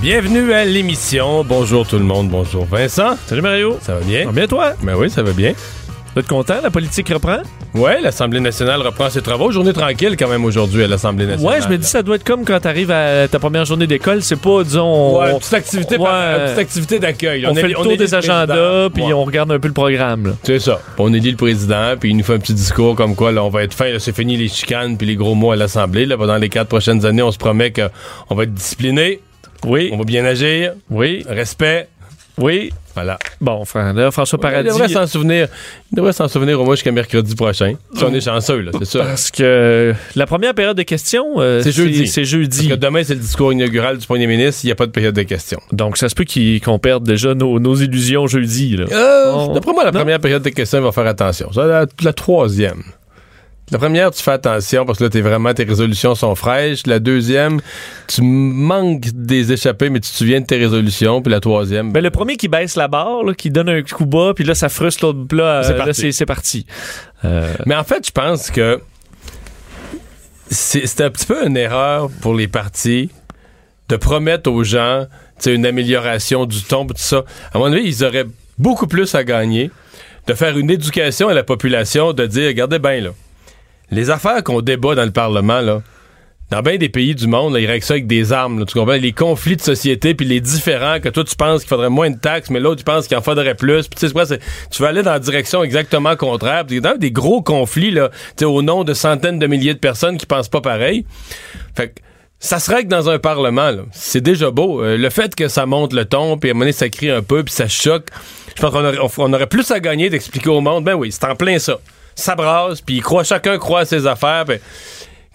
Bienvenue à l'émission. Bonjour tout le monde. Bonjour Vincent. Salut Mario. Ça va bien? Ça va bien toi? Ben oui, ça va bien. Vous êtes content? La politique reprend? Ouais, l'Assemblée nationale reprend ses travaux. Journée tranquille quand même aujourd'hui à l'Assemblée nationale. Ouais, je me dis ça doit être comme quand t'arrives à ta première journée d'école. C'est pas, disons... Ouais, on- une petite activité, Ouais. par- une petite activité d'accueil. on, fait le tour des agendas, puis Ouais. on regarde un peu le programme. C'est ça. On élit le président, puis il nous fait un petit discours comme quoi là, on va être fin, c'est fini les chicanes puis les gros mots à l'Assemblée. Là, pendant les quatre prochaines années, on se promet qu'on va être discipliné, Oui, on va bien agir, oui, respect. oui. Voilà. Bon, là, François Il Paradis... devrait s'en souvenir. Il devrait s'en souvenir au moins jusqu'à mercredi prochain. Si on est chanceux, là, c'est ça. Parce que la première période de questions, euh, C'est jeudi. C'est Parce jeudi. que demain, c'est le discours inaugural du premier ministre. Il n'y a pas de période de questions. Donc, ça se peut qu'on perde déjà nos, nos illusions jeudi. Là. On- D'après moi, la Non. première période de questions, il va faire attention. La troisième. La première, tu fais attention parce que là, t'es vraiment, tes résolutions sont fraîches. La deuxième, tu manques des échappées, mais tu te souviens de tes résolutions. Puis la troisième, Ben, le premier qui baisse la barre, là, qui donne un coup bas, puis là, ça frustre l'autre plat. C'est euh, là, parti. c'est c'est parti. Euh, Mais en fait, je pense que c'est c'est un petit peu une erreur pour les partis de promettre aux gens une amélioration du ton, tout ça. À mon avis, ils auraient beaucoup plus à gagner de faire une éducation à la population, de dire, regardez bien, là, les affaires qu'on débat dans le Parlement, là, dans bien des pays du monde, là, ils règlent ça avec des armes. là, tu? Les conflits de société, puis les différents, que toi, tu penses qu'il faudrait moins de taxes, mais l'autre, tu penses qu'il en faudrait plus. Tu sais, tu vas aller dans la direction exactement contraire. Puis dans des gros conflits, là, au nom de centaines de milliers de personnes qui pensent pas pareil. Fait que ça se règle dans un parlement. C'est déjà beau. Euh, le fait que ça monte le ton, puis à un moment donné, ça crie un peu, puis ça choque, je pense qu'on aurait, on- on aurait plus à gagner d'expliquer au monde, ben oui, c'est en plein ça. Ça brasse, puis croit, chacun croit à ses affaires,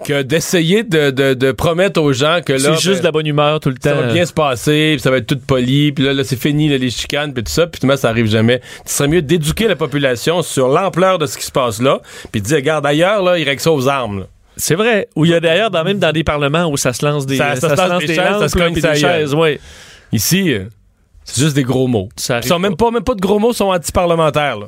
que d'essayer de, de- de promettre aux gens que là... c'est juste ben, de la bonne humeur tout le temps. ça va bien se passer, puis ça va être tout poli, puis là, là, c'est fini, là, les chicanes, puis tout ça, puis finalement, ça arrive jamais. Ce serait mieux d'éduquer la population sur l'ampleur de ce qui se passe là, puis de dire, regarde, ailleurs, là, ils règlent ça aux armes. là. C'est vrai. Où il y a d'ailleurs, dans, même dans des parlements où ça se lance des, Ça- ça se lance des chaises, lampes, ça se des chaises, ouais. Ici, euh, c'est juste des gros mots. Ça Ils sont même pas, même pas de gros mots, sont anti-parlementaires. là.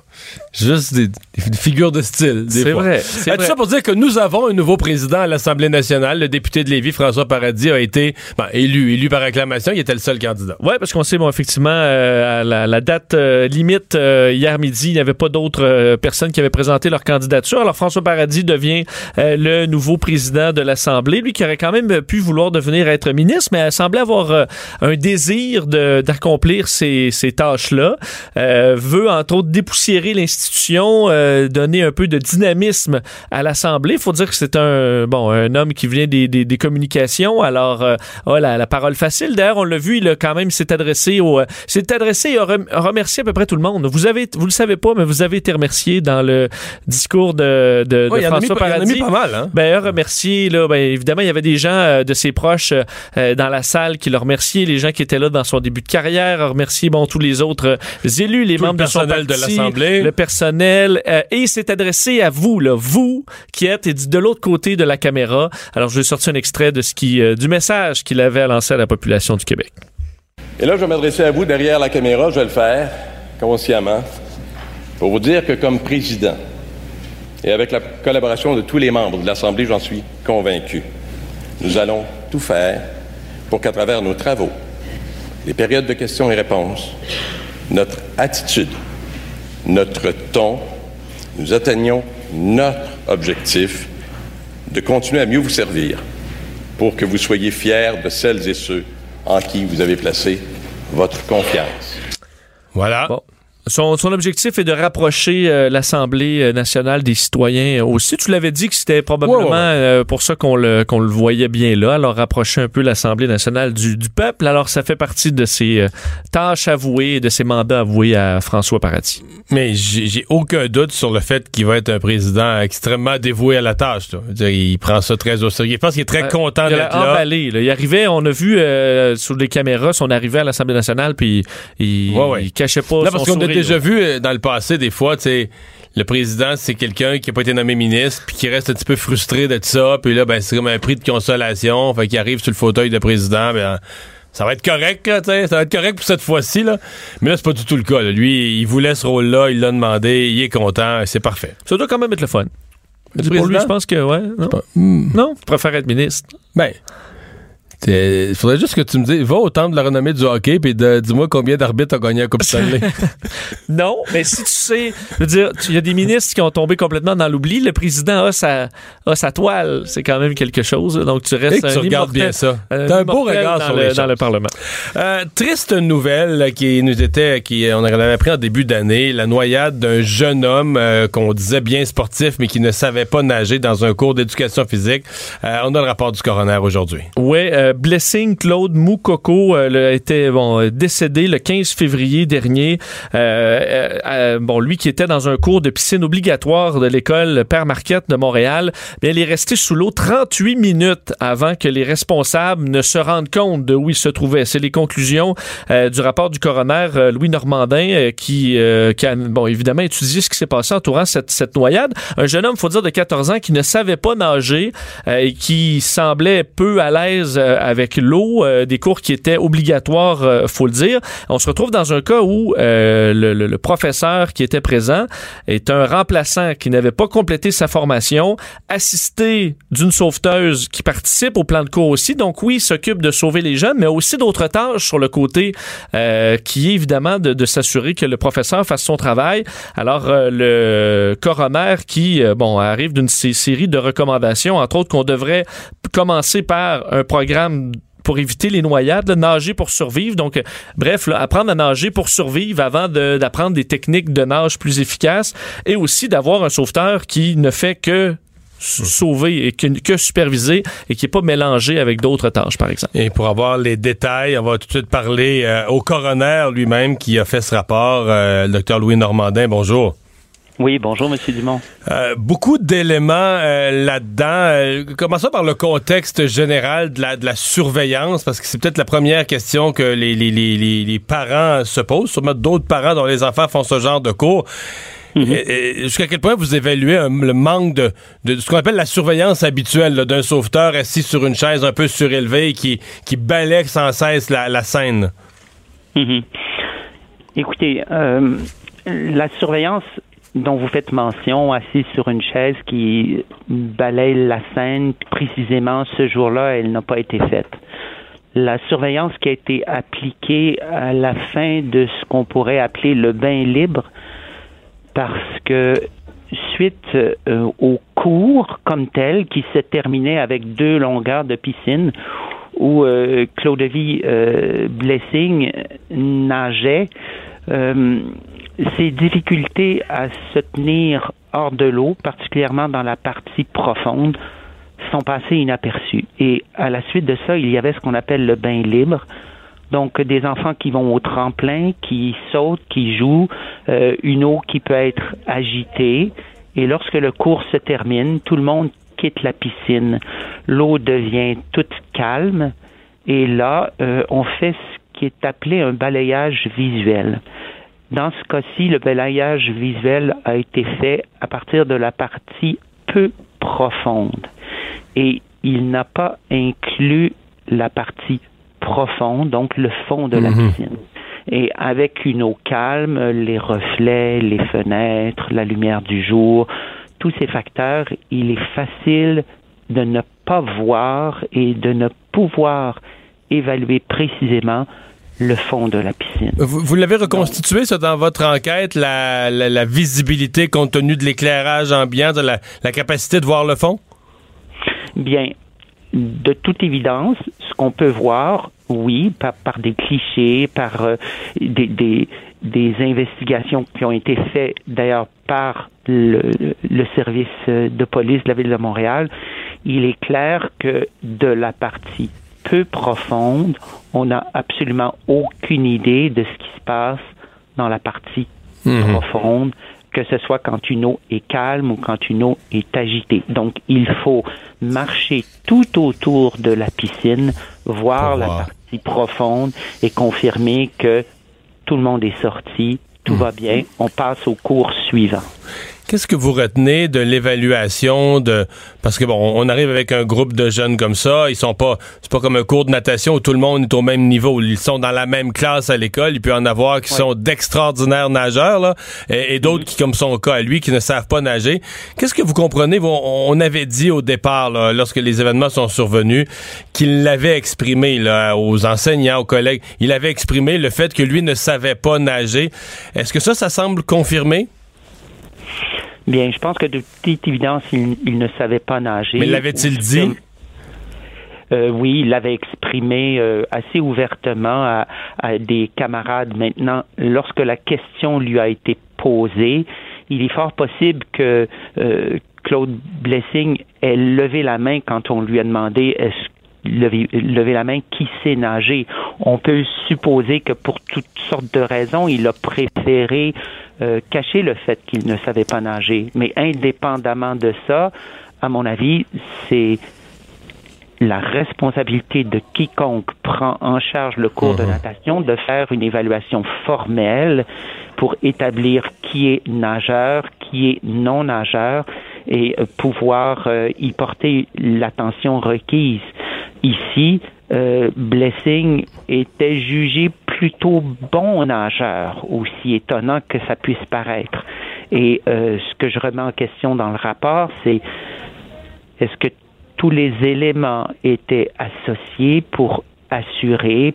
Juste des, des figures de style. C'est vrai, c'est Euh, tout ça pour dire que nous avons un nouveau président à l'Assemblée nationale. Le député de Lévis, François Paradis, a été ben, élu, élu par acclamation. Il était le seul candidat. Oui, parce qu'on sait, bon, effectivement, euh, à la, la date euh, limite, euh, hier midi, il n'y avait pas d'autres euh, personnes qui avaient présenté leur candidature. Alors, François Paradis devient euh, le nouveau président de l'Assemblée. Lui qui aurait quand même pu vouloir devenir être ministre, mais semblait avoir euh, un désir de- d'accomplir ces, ces tâches-là. Euh, veut, entre autres, dépoussiérer l'institution, euh, donner un peu de dynamisme à l'Assemblée. Il faut dire que c'est un, bon, un homme qui vient des, des, des communications, alors euh, a la, la parole facile. D'ailleurs, on l'a vu, il a quand même s'est adressé au, euh, s'est adressé et a rem- a remercié à peu près tout le monde. Vous avez, vous le savez pas, mais vous avez été remercié dans le discours de, de, de Ouais, il mis François il en a Paradis. mis pas mal, hein? Ben, a remercié, là, ben, évidemment, il y avait des gens euh, de ses proches euh, dans la salle qui le remerciaient, les gens qui étaient là dans son début de carrière, a remercié, bon, tous les autres euh, élus, les Tout le membres de son l'Assemblée. le personnel, euh, et il s'est adressé à vous, là, vous qui êtes de l'autre côté de la caméra. Alors, je vais sortir un extrait de ce qui, euh, du message qu'il avait à lancer à la population du Québec. Et là, je vais m'adresser à vous derrière la caméra, je vais le faire consciemment, pour vous dire que comme président, et avec la collaboration de tous les membres de l'Assemblée, j'en suis convaincu, nous allons tout faire pour qu'à travers nos travaux, les périodes de questions et réponses, notre attitude, notre ton, nous atteignions notre objectif de continuer à mieux vous servir pour que vous soyez fiers de celles et ceux en qui vous avez placé votre confiance. Voilà. Bon. Son, son objectif est de rapprocher euh, l'Assemblée nationale des citoyens aussi. Tu l'avais dit que c'était probablement euh, pour ça qu'on le, qu'on le voyait bien là, alors rapprocher un peu l'Assemblée nationale du, du peuple. Alors ça fait partie de ses euh, tâches avouées, de ses mandats avoués à François Paradis. Mais j'ai aucun doute sur le fait qu'il va être un président extrêmement dévoué à la tâche. là. Dire, il prend ça très au sérieux. Je pense qu'il est très Euh, content d'être là. emballé. là. Il arrivait, on a vu euh, sur les caméras son arrivée à l'Assemblée nationale, puis il, Ouais, ouais. il cachait pas Là, son parce. Déjà vu euh, dans le passé, des fois, tu sais, le président, c'est quelqu'un qui n'a pas été nommé ministre, puis qui reste un petit peu frustré de ça, puis là, ben, c'est comme un prix de consolation, fait qu'il arrive sur le fauteuil de président, ben, ça va être correct, là, ça va être correct pour cette fois-ci, là. Mais là, c'est pas du tout le cas, là. Lui, il voulait ce rôle-là, il l'a demandé, il est content, c'est parfait. Ça doit quand même être le fun. Le Pour lui, je pense que, ouais. Non, Pas- hmm. non? Je préfère être ministre? Ben, il faudrait juste que tu me dises, va au temple de la renommée du hockey, puis dis-moi combien d'arbitres a gagné la Coupe Stanley. Non, mais si tu sais, je veux dire, il y a des ministres qui ont tombé complètement dans l'oubli. Le président a sa, a sa toile. C'est quand même quelque chose. Donc, tu restes Et que tu un regardes immortel- bien ça. T'as un beau regard dans sur le, les dans le Parlement. Euh, triste nouvelle qui nous était, qui on en avait appris en début d'année, la noyade d'un jeune homme euh, qu'on disait bien sportif mais qui ne savait pas nager dans un cours d'éducation physique. Euh, on a le rapport du coroner aujourd'hui. Oui, euh, Blessing Claude Moukoko euh, était bon, euh, décédé le 15 février dernier. Euh, bon, lui qui était dans un cours de piscine obligatoire de l'école Père Marquette de Montréal, bien, il est resté sous l'eau 38 minutes avant que les responsables ne se rendent compte de où il se trouvait. C'est les conclusions du rapport du coroner Louis Normandin euh, qui, qui a bon, évidemment étudié ce qui s'est passé entourant cette, cette noyade. Un jeune homme, faut dire, de 14 ans qui ne savait pas nager et qui semblait peu à l'aise avec l'eau, euh, des cours qui étaient obligatoires, euh, faut le dire. On se retrouve dans un cas où euh, le, le- le professeur qui était présent est un remplaçant qui n'avait pas complété sa formation, assisté d'une sauveteuse qui participe au plan de cours aussi. Donc oui, il s'occupe de sauver les jeunes, mais aussi d'autres tâches sur le côté euh, qui est évidemment de, de s'assurer que le professeur fasse son travail. Alors euh, le coroner qui euh, bon arrive d'une sé- série de recommandations, entre autres qu'on devrait commencer par un programme pour éviter les noyades, là, nager pour survivre. Donc, euh, bref, là, apprendre à nager pour survivre avant de- d'apprendre des techniques de nage plus efficaces et aussi d'avoir un sauveteur qui ne fait que s- sauver et que, que superviser et qui n'est pas mélangé avec d'autres tâches, par exemple. Et pour avoir les détails, on va tout de suite parler euh, au coroner lui-même qui a fait ce rapport, euh, le docteur Louis Normandin. Bonjour. Oui, bonjour, Monsieur Dumont. Euh, beaucoup d'éléments euh, là-dedans. Euh, commençons par le contexte général de la, de la surveillance, parce que c'est peut-être la première question que les, les, les, les, les parents se posent, sûrement d'autres parents dont les enfants font ce genre de cours. Et Jusqu'à quel point vous évaluez un- le manque de, de ce qu'on appelle la surveillance habituelle d'un sauveteur assis sur une chaise un peu surélevée qui, qui balaie sans cesse la, la scène? Mhm. Écoutez, la surveillance dont vous faites mention, assise sur une chaise qui balaye la scène, précisément ce jour-là, elle n'a pas été faite. La surveillance qui a été appliquée à la fin de ce qu'on pourrait appeler le bain libre, parce que suite euh, au cours comme tel, qui se terminait avec deux longueurs de piscine, où euh, euh, Blessing nageait, euh, ses difficultés à se tenir hors de l'eau, particulièrement dans la partie profonde, sont passées inaperçues. Et à la suite de ça, il y avait ce qu'on appelle le bain libre. Donc, des enfants qui vont au tremplin, qui sautent, qui jouent, euh, une eau qui peut être agitée. Et lorsque le cours se termine, tout le monde quitte la piscine. L'eau devient toute calme. Et là, euh, on fait ce qui est appelé un balayage visuel. Dans ce cas-ci, le balayage visuel a été fait à partir de la partie peu profonde. Et il n'a pas inclus la partie profonde, donc le fond de la Mhm. piscine. Et avec une eau calme, les reflets, les fenêtres, la lumière du jour, tous ces facteurs, il est facile de ne pas voir et de ne pouvoir évaluer précisément le fond de la piscine. Vous, vous l'avez reconstitué, ça, dans votre enquête, la, la, la visibilité compte tenu de l'éclairage ambiant, de la, la capacité de voir le fond? Bien, de toute évidence, ce qu'on peut voir, oui, par, par des clichés, par euh, des, des, des investigations qui ont été faites d'ailleurs par le, le, service de police de la ville de Montréal, il est clair que de la partie peu profonde, on n'a absolument aucune idée de ce qui se passe dans la partie mhm. profonde, que ce soit quand une eau est calme ou quand une eau est agitée. Donc, il faut marcher tout autour de la piscine, voir la partie profonde et confirmer que tout le monde est sorti, tout mhm. va bien, on passe au cours suivant. Qu'est-ce que vous retenez de l'évaluation de parce que bon, on arrive avec un groupe de jeunes comme ça, ils sont pas c'est pas comme un cours de natation où tout le monde est au même niveau, ils sont dans la même classe à l'école, il peut y en avoir qui sont d'extraordinaires nageurs là et, d'autres qui comme son cas à lui qui ne savent pas nager. Qu'est-ce que vous comprenez? On, avait dit au départ là, lorsque les événements sont survenus qu'il l'avait exprimé là aux enseignants, aux collègues, il avait exprimé le fait que lui ne savait pas nager. Est-ce que ça ça semble confirmé? Bien, je pense que de toute évidence, il, ne savait pas nager. Mais l'avait-il dit? Euh, oui, il l'avait exprimé euh, assez ouvertement à, à, des camarades. Maintenant, lorsque la question lui a été posée, il est fort possible que euh, Claude Blessing ait levé la main quand on lui a demandé est-ce lever, lever la main qui sait nager. On peut supposer que pour toutes sortes de raisons, il a préféré euh, cacher le fait qu'il ne savait pas nager. Mais indépendamment de ça, à mon avis, c'est la responsabilité de quiconque prend en charge le cours de mhm. natation de faire une évaluation formelle pour établir qui est nageur, qui est non nageur et pouvoir euh, y porter l'attention requise. Ici, euh, Blessing était jugé plutôt bon nageur, aussi étonnant que ça puisse paraître. Et euh, ce que je remets en question dans le rapport, c'est est-ce que tous les éléments étaient associés pour assurer,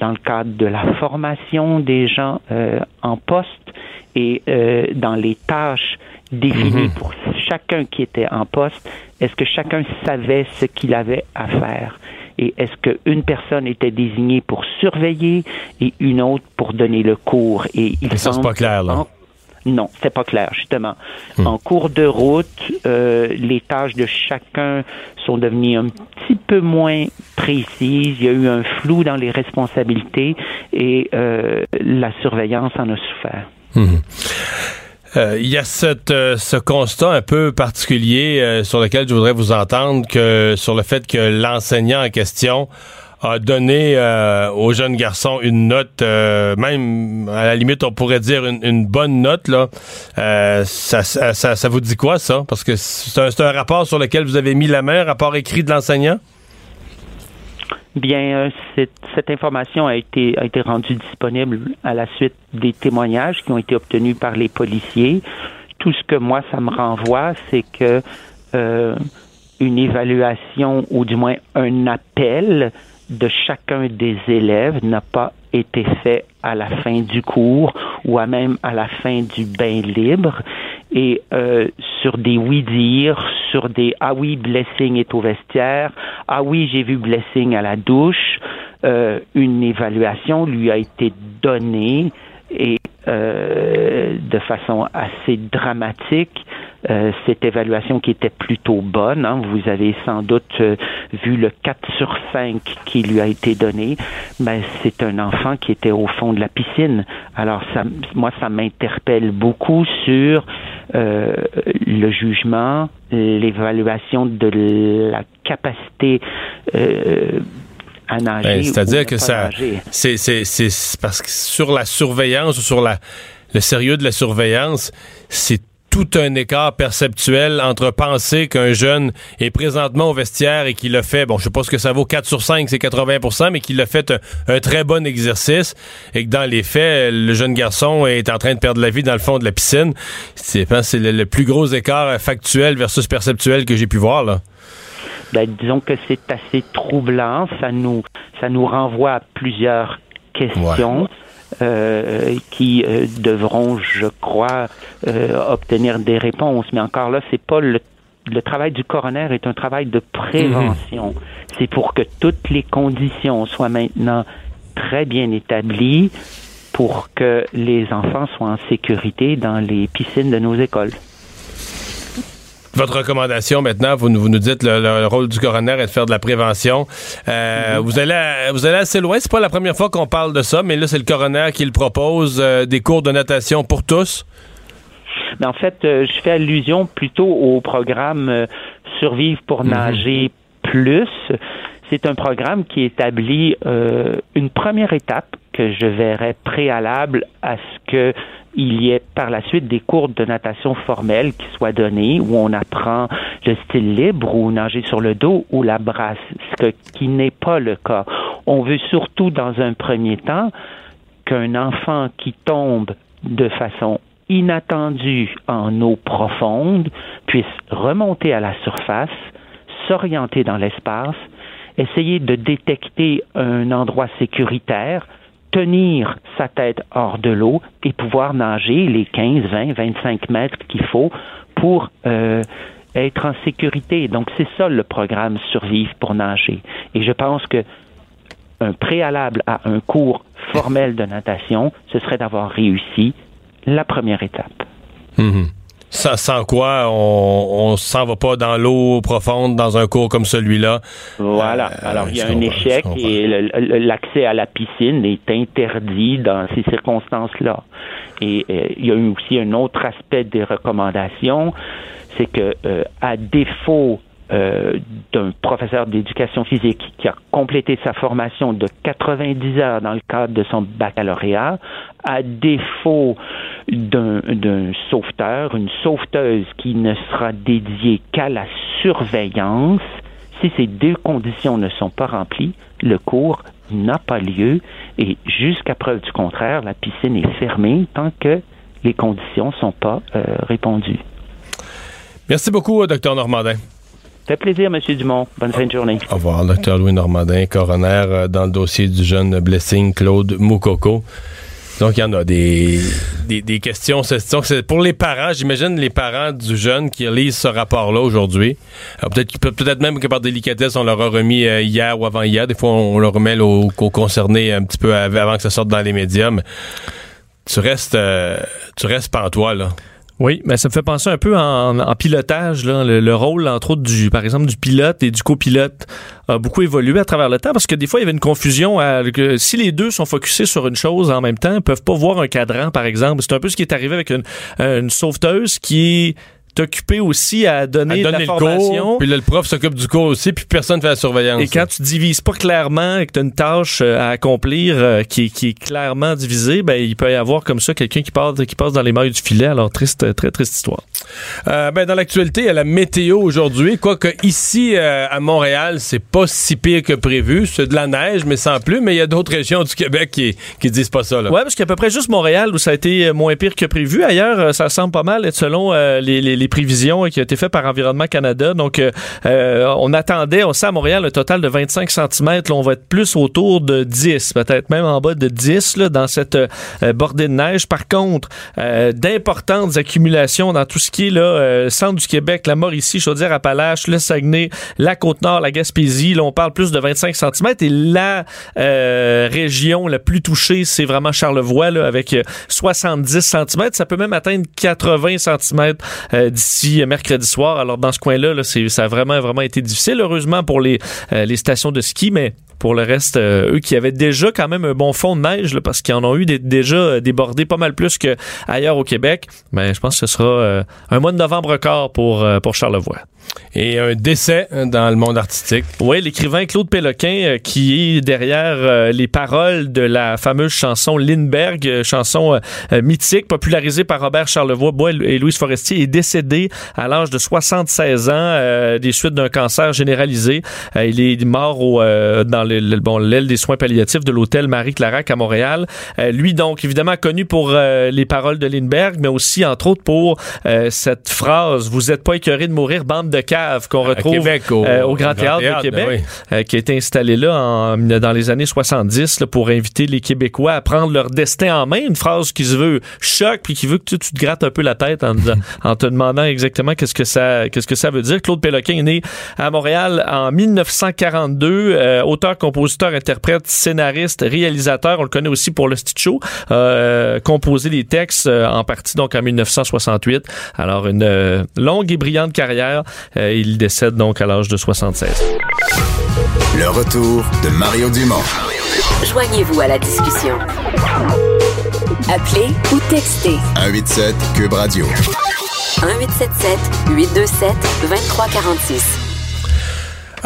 dans le cadre de la formation des gens euh, en poste et dans les tâches définies mhm. pour chacun qui était en poste, est-ce que chacun savait ce qu'il avait à faire? Et est-ce qu'une personne était désignée pour surveiller et une autre pour donner le cours? Et, il ça, c'est pas clair, là. Non, c'est pas clair, justement. Hmm. En cours de route, euh, les tâches de chacun sont devenues un petit peu moins précises. Il y a eu un flou dans les responsabilités et euh, la surveillance en a souffert. Hmm. Euh, il y a euh, ce constat un peu particulier euh, sur lequel je voudrais vous entendre que sur le fait que l'enseignant en question a donné au jeune garçon une note, même à la limite on pourrait dire une, bonne note là. Ça, ça, ça, vous dit quoi ça? Parce que c'est un, un rapport sur lequel vous avez mis la main, un rapport écrit de l'enseignant? Bien, cette, cette, information a été, a été rendue disponible à la suite des témoignages qui ont été obtenus par les policiers. Tout ce que moi, ça me renvoie, c'est que euh, une évaluation ou du moins un appel de chacun des élèves n'a pas été fait à la fin du cours ou à même à la fin du bain libre et euh, sur des oui-dire, sur des ah oui, Blessing est au vestiaire, ah oui, j'ai vu Blessing à la douche, euh, une évaluation lui a été donnée et euh, de façon assez dramatique. Euh, cette évaluation qui était plutôt bonne, hein, vous avez sans doute euh, vu le 4 sur 5 qui lui a été donné, mais c'est un enfant qui était au fond de la piscine. Alors ça, moi, ça m'interpelle beaucoup sur le jugement, l'évaluation de la capacité ben, c'est-à-dire que ça, c'est, c'est, parce que sur la surveillance ou sur la, le sérieux de la surveillance, c'est tout un écart perceptuel entre penser qu'un jeune est présentement au vestiaire et qu'il a fait, bon, je sais pas ce que ça vaut, 4 sur 5, c'est 80 mais qu'il a fait un, très bon exercice et que dans les faits, le jeune garçon est en train de perdre la vie dans le fond de la piscine. C'est, le plus gros écart factuel versus perceptuel que j'ai pu voir, là ben, disons que c'est assez troublant. Ça nous, ça nous renvoie à plusieurs questions. Euh, qui euh, devront, je crois, euh, obtenir des réponses. Mais encore là, c'est pas le, le travail du coroner est un travail de prévention. Mhm. C'est pour que toutes les conditions soient maintenant très bien établies pour que les enfants soient en sécurité dans les piscines de nos écoles. Votre recommandation maintenant, vous, vous nous dites le, le, rôle du coroner est de faire de la prévention. Euh, vous allez vous allez assez loin. C'est pas la première fois qu'on parle de ça, mais là c'est le coroner qui le propose euh, des cours de natation pour tous. Mais en fait, euh, je fais allusion plutôt au programme Survivre pour nager plus. C'est un programme qui établit euh, une première étape que je verrais préalable à ce que il y ait par la suite des cours de natation formels qui soient donnés où on apprend le style libre ou nager sur le dos ou la brasse, ce qui n'est pas le cas. On veut surtout dans un premier temps qu'un enfant qui tombe de façon inattendue en eau profonde puisse remonter à la surface, s'orienter dans l'espace, essayer de détecter un endroit sécuritaire, tenir sa tête hors de l'eau et pouvoir nager les 15, 20, 25 mètres qu'il faut pour euh, être en sécurité. Donc c'est ça le programme Survivre pour nager. Et je pense que un préalable à un cours formel de natation, ce serait d'avoir réussi la première étape. Mmh. Sans, sans, quoi on, on s'en va pas dans l'eau profonde dans un cours comme celui-là. Voilà. Euh, Alors il y a un échec et l'accès à la piscine est interdit dans ces circonstances-là. Et euh, il y a aussi un autre aspect des recommandations, c'est que euh, à défaut euh, d'un professeur d'éducation physique qui a complété sa formation de 90 heures dans le cadre de son baccalauréat, à défaut d'un sauveteur, une sauveteuse qui ne sera dédiée qu'à la surveillance, si ces deux conditions ne sont pas remplies, le cours n'a pas lieu et jusqu'à preuve du contraire, la piscine est fermée tant que les conditions ne sont pas euh, répondues. Merci beaucoup, docteur Normandin. Fait plaisir, M. Dumont. Bonne fin de journée. Au revoir, Dr. Louis Normandin, coroner euh, dans le dossier du jeune blessing Claude Moukoko. Donc, il y en a des, des, des questions. Pour les parents, j'imagine les parents du jeune qui lisent ce rapport-là aujourd'hui. Peut-être peut-être même que par délicatesse, on leur a remis euh, hier ou avant-hier. Des fois, on, le remet aux, aux, concernés un petit peu avant que ça sorte dans les médias. Mais tu restes, euh, tu restes pantois, là. Oui, mais ça me fait penser un peu en, pilotage. Là, le, le, rôle, entre autres, du, par exemple, du pilote et du copilote a beaucoup évolué à travers le temps parce que des fois, il y avait une confusion. À, que si les deux sont focusés sur une chose en même temps, ils peuvent pas voir un cadran, par exemple. C'est un peu ce qui est arrivé avec une, une sauveteuse qui est occupé aussi à donner, à donner la le formation. Cours, puis là, le prof s'occupe du cours aussi, puis personne fait la surveillance. Et quand tu divises pas clairement et que tu as une tâche à accomplir euh, qui, qui, est clairement divisée, ben, il peut y avoir comme ça quelqu'un qui passe, qui passe dans les mailles du filet. Alors, triste, très triste histoire. Euh, ben, dans l'actualité, il y a la météo aujourd'hui. Quoique ici, euh, à Montréal, c'est pas si pire que prévu. C'est de la neige, mais sans plus. Mais il y a d'autres régions du Québec qui, qui disent pas ça. Là. Ouais, parce qu'il y a à peu près juste Montréal où ça a été moins pire que prévu. Ailleurs, ça semble pas mal être selon les, les, les prévisions qui a été fait par Environnement Canada. Donc, euh, on attendait, on sait à Montréal un total de 25 cm. Là, on va être plus autour de 10, peut-être même en bas de 10 là, dans cette euh, bordée de neige. Par contre, euh, d'importantes accumulations dans tout ce qui est là, euh, centre du Québec, la Mauricie, Chaudière-Appalaches, le Saguenay, la Côte-Nord, la Gaspésie. Là, on parle plus de 25 cm. Et la région la plus touchée, c'est vraiment Charlevoix, avec 70 cm. Ça peut même atteindre 80 cm d'ici mercredi soir. Alors dans ce coin-là, là, ça a vraiment vraiment été difficile. Heureusement pour les euh, les stations de ski, mais pour le reste, euh, eux qui avaient déjà quand même un bon fond de neige, là, parce qu'ils en ont eu des, déjà débordé pas mal plus qu'ailleurs au Québec, mais ben, je pense que ce sera euh, un mois de novembre record pour, euh, pour Charlevoix. Et un décès dans le monde artistique. Oui, l'écrivain Claude Péloquin euh, qui est derrière euh, les paroles de la fameuse chanson Lindbergh, euh, chanson mythique popularisée par Robert Charlevoix Bois et Louise Forestier, est décédé à l'âge de 76 ans des suites d'un cancer généralisé. il est mort au, dans le, bon, l'aile des soins palliatifs de l'hôtel Marie-Clarac à Montréal. lui, donc, évidemment connu pour les paroles de Lindbergh, mais aussi, entre autres, pour cette phrase « Vous êtes pas écœuré de mourir, bande de cave qu'on retrouve Québec, au, euh, au, Grand, Théâtre, Théâtre de Québec, oui. euh, qui a été installé là en, dans les années 70 là, pour inviter les Québécois à prendre leur destin en main. Une phrase qui se veut choc puis qui veut que tu, tu te grattes un peu la tête en, en te demandant exactement qu'est-ce que ça qu'est-ce que ça veut dire. Claude Péloquin est né à Montréal en 1942, euh, auteur auteur, compositeur, interprète, scénariste, réalisateur. On le connaît aussi pour le Stitch Show. Euh, composé les textes euh, en partie donc en 1968. Alors une euh, longue et brillante carrière. Euh, il décède donc à l'âge de 76. Le retour de Mario Dumont. Joignez-vous à la discussion. Appelez ou textez 187 Cube Radio. 1877 827 2346.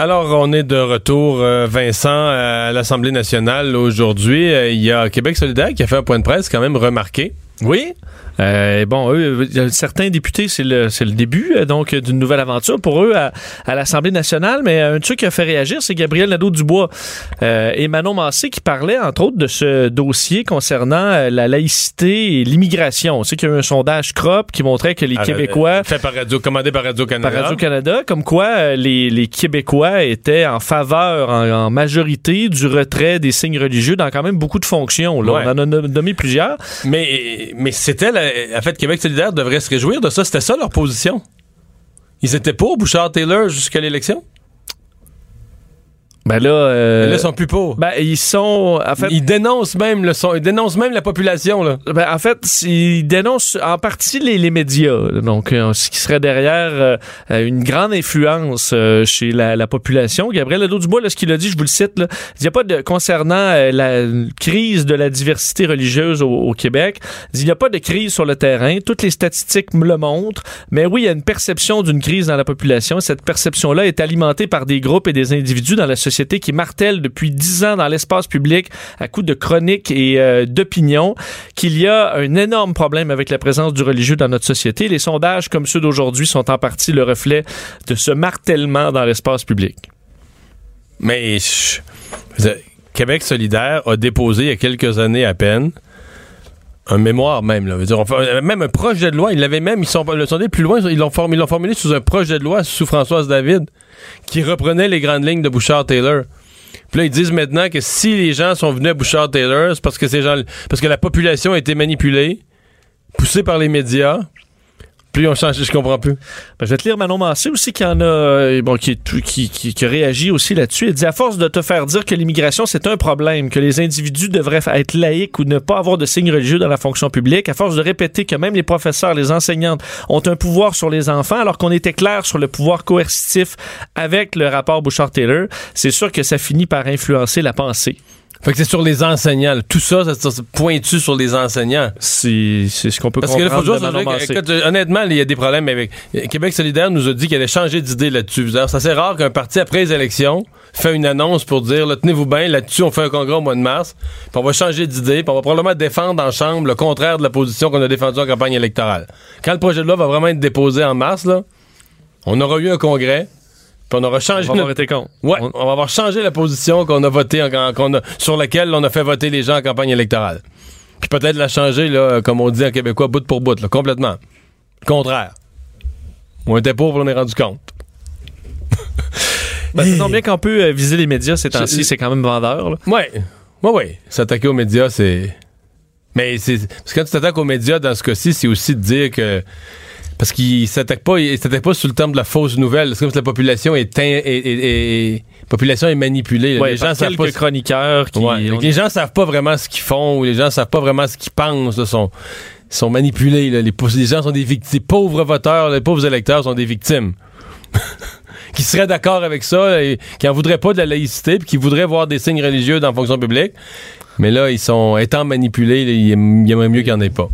Alors, on est de retour, euh, Vincent, à l'Assemblée nationale aujourd'hui. Euh, Il y a Québec solidaire qui a fait un point de presse quand même remarqué. Oui. Euh, bon, eux, euh, certains députés, c'est le, c'est le début euh, donc d'une nouvelle aventure pour eux à, à l'Assemblée nationale. Mais un truc qui a fait réagir, c'est Gabriel Nadeau-Dubois euh, et Manon Massé qui parlaient entre autres de ce dossier concernant euh, la laïcité et l'immigration. On sait qu'il y a eu un sondage CROP qui montrait que les Ah, Québécois euh, Fait par radio, commandé par Radio-Canada. par Radio-Canada, comme quoi euh, les, les Québécois étaient en faveur, en, en majorité, du retrait des signes religieux dans quand même beaucoup de fonctions. Là. Ouais. On en a nom- nommé plusieurs. Mais, mais c'était, la- en fait, Québec solidaire devrait se réjouir de ça. C'était ça leur position. Ils étaient pour Bouchard-Taylor jusqu'à l'élection? Ben là, euh, Là, ils sont plus pour. ben, ils sont... En fait, ils dénoncent même le son, ils dénoncent même la population, là. Ben, en fait, ils dénoncent en partie les, les médias, donc euh, ce qui serait derrière euh, une grande influence euh, chez la, la population. Gabriel Nadeau-Dubois, là, ce qu'il a dit, je vous le cite, là, il n'y a pas de concernant euh, la crise de la diversité religieuse au, au Québec, il n'y a pas de crise sur le terrain. Toutes les statistiques me le montrent, mais oui, il y a une perception d'une crise dans la population. Cette perception-là est alimentée par des groupes et des individus dans la société qui martèlent depuis dix ans dans l'espace public à coups de chroniques et euh, d'opinions qu'il y a un énorme problème avec la présence du religieux dans notre société. Les sondages comme ceux d'aujourd'hui sont en partie le reflet de ce martèlement dans l'espace public. Mais Québec solidaire a déposé il y a quelques années à peine un mémoire même. Là. Dire, fait- même un projet de loi. Ils l'avaient même, ils sont le sont plus loin. Ils l'ont formulé, formulé sous un projet de loi sous Françoise David qui reprenait les grandes lignes de Bouchard-Taylor. Puis là, ils disent maintenant que si les gens sont venus à Bouchard-Taylor, c'est parce que ces gens, parce que la population a été manipulée, poussée par les médias. Puis ils ont changé, je comprends plus. Ben, je vais te lire Manon Massé aussi qui en a euh, bon qui, qui, qui, qui a réagi aussi là-dessus. Elle dit à force de te faire dire que l'immigration c'est un problème, que les individus devraient être laïcs ou ne pas avoir de signes religieux dans la fonction publique, à force de répéter que même les professeurs, les enseignantes ont un pouvoir sur les enfants, alors qu'on était clair sur le pouvoir coercitif avec le rapport Bouchard-Taylor, c'est sûr que ça finit par influencer la pensée. Fait que c'est sur les enseignants. là. Tout ça, ça, ça, c'est pointu sur les enseignants? C'est ce qu'on peut Parce que là, faut comprendre toujours de se Manon dire que, écoute, euh, honnêtement, il y a des problèmes avec. Québec solidaire nous a dit qu'elle allait changer d'idée là-dessus. Alors, C'est assez rare qu'un parti, après les élections, fait une annonce pour dire là, tenez-vous bien, là-dessus, on fait un congrès au mois de mars, puis on va changer d'idée, puis on va probablement défendre en Chambre le contraire de la position qu'on a défendue en campagne électorale. Quand le projet de loi va vraiment être déposé en mars, là, on aura eu un congrès, puis on aura On changé va avoir été. Ouais, On- on va avoir changé la position qu'on a votée, qu'on a- sur laquelle on a fait voter les gens en campagne électorale. Puis peut-être la changer, là, comme on dit en québécois, bout pour bout, là, complètement. Contraire. On était pauvres, on est rendu compte. Ben, ça tombe bien qu'on peut euh, viser les médias ces temps-ci, c'est quand même vendeur. là. Ouais. Ouais, ouais. S'attaquer aux médias, c'est. Mais c'est. Parce que quand tu t'attaques aux médias, dans ce cas-ci, c'est aussi de dire que. Parce qu'ils s'attaquent pas, ils s'attaquent pas sur le terme de la fausse nouvelle. C'est comme si la population est, in- est- est- est- population est manipulée. Ouais, les gens savent pas. chroniqueurs qui Ouais. ont- Les gens savent pas vraiment ce qu'ils font ou les gens savent pas vraiment ce qu'ils pensent. là, sont, sont manipulés. là. Les, gens sont des victimes. Les pauvres voteurs, les pauvres électeurs sont des victimes. qui seraient d'accord avec ça et qui en voudraient pas de la laïcité puis qui voudraient voir des signes religieux dans la fonction publique. Mais là, ils sont étant manipulés, il il aimerait mieux qu'il n'y en ait pas.